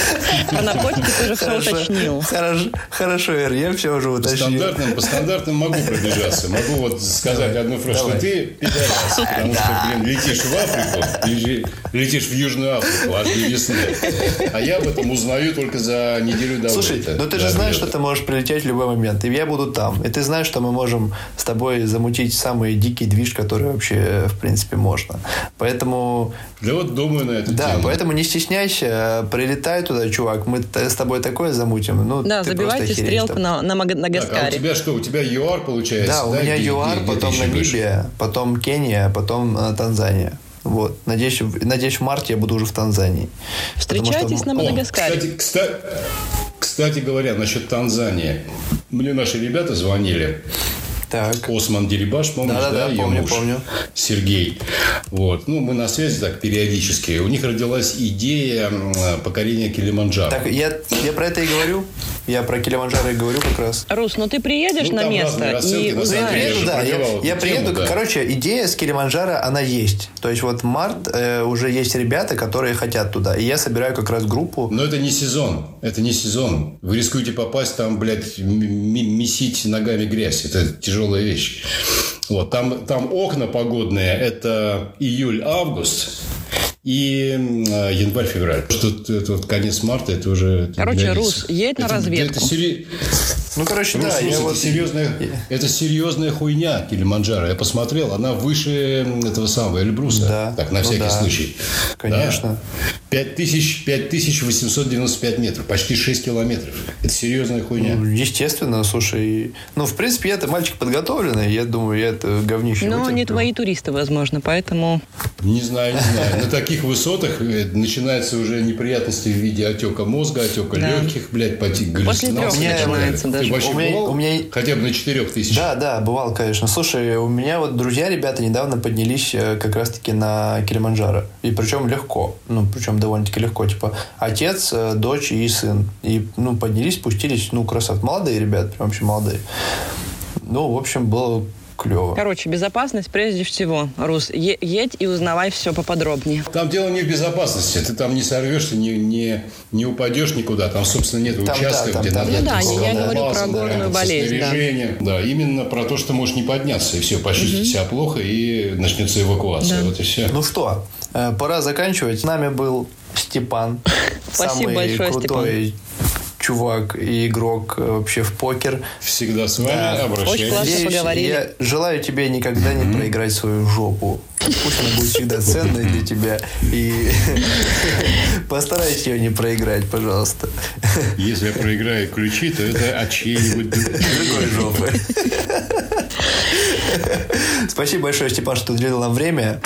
по наркотике ты уже все уточнил. Хорошо, хорошо, Эр, я все уже уточнил. По стандартным, по стандартным могу пробежаться. Могу вот сказать одну фразу, что ты пидорас, потому что, блин, летишь в Африку, летишь в Южную Африку аж до весны. А я об этом узнаю только за неделю до Слушай, ну ты же знаешь, что ты можешь прилететь в любой момент. И я буду там. И ты знаешь, что мы можем с тобой замутить самый дикий движ, который вообще, в принципе, можно можно. Поэтому... Да вот думаю на эту Да, тему. поэтому не стесняйся, прилетай туда, чувак, мы с тобой такое замутим. Ну, да, забивайте стрелку на, на Мадагаскаре. Так, а у тебя что, у тебя ЮАР получается? Да, у да? меня ЮАР, потом Намибия, потом Кения, потом э, Танзания. Вот. Надеюсь, надеюсь, в марте я буду уже в Танзании. Встречайтесь что... на Мадагаскаре. О, кстати, кстати, кстати говоря, насчет Танзании. Мне наши ребята звонили. Так. Осман Дерибаш, помнишь, да? Да, да, помню, муж, помню. Сергей. Вот. Ну, мы на связи так периодически. У них родилась идея покорения Килиманджаро. Так, я, я про это и говорю. Я про Килиманджаро и говорю как раз. Рус, ну ты приедешь ну, на место и узнаешь. Я приеду, да. Я, я приеду. Да. Короче, идея с Килиманджаро, она есть. То есть вот март э, уже есть ребята, которые хотят туда. И я собираю как раз группу. Но это не сезон. Это не сезон. Вы рискуете попасть там, блядь, месить ногами грязь. Это тяжелая вещь. Вот, там, там окна погодные, это июль-август и э, январь-февраль. Что это вот конец марта, это уже... Короче, Рус, едь на разведку. Это, сери... Ну, короче, Рус, да. Я это, вот... серьезная, это серьезная хуйня Килиманджаро. Я посмотрел, она выше этого самого Эльбруса. Да. Так, на ну, всякий да. случай. Конечно. Да. 5000, 5895 метров, почти 6 километров. Это серьезная хуйня. Ну, естественно, слушай. Ну, в принципе, я-то мальчик подготовленный. Я думаю, я это говнище Ну, не твои туристы, возможно, поэтому... Не знаю, не знаю. На таких высотах э, начинаются уже неприятности в виде отека мозга, отека да. легких, блядь, потик После трех начинается Ты вообще у меня, бывал? У меня... Хотя бы на четырех тысяч? Да, да, бывал, конечно. Слушай, у меня вот друзья, ребята, недавно поднялись э, как раз-таки на Килиманджаро. И причем легко. Ну, причем довольно-таки легко. Типа, отец, э, дочь и сын. И, ну, поднялись, спустились. Ну, красот. Молодые ребята, прям вообще молодые. Ну, в общем, было клево. Короче, безопасность прежде всего, Рус. Е- едь и узнавай все поподробнее. Там дело не в безопасности. Ты там не сорвешься, не, не, не упадешь никуда. Там, собственно, нет там, участка, да, там, где там, надо... Ну да, я говорю про горную болезнь. Да. да, именно про то, что можешь не подняться, и все, почувствовать угу. себя плохо, и начнется эвакуация. Да. Вот и все. Ну что, э, пора заканчивать. С нами был Степан. Спасибо самый большое, крутой Степан чувак и игрок э, вообще в покер. Всегда с вами да. обращаюсь. Очень классно поговорили. Я желаю тебе никогда не проиграть свою жопу. Пусть она будет всегда ценной для тебя. И постарайся ее не проиграть, пожалуйста. Если я проиграю ключи, то это от чьей-нибудь другой жопы. Спасибо большое, Степан, что уделил нам время.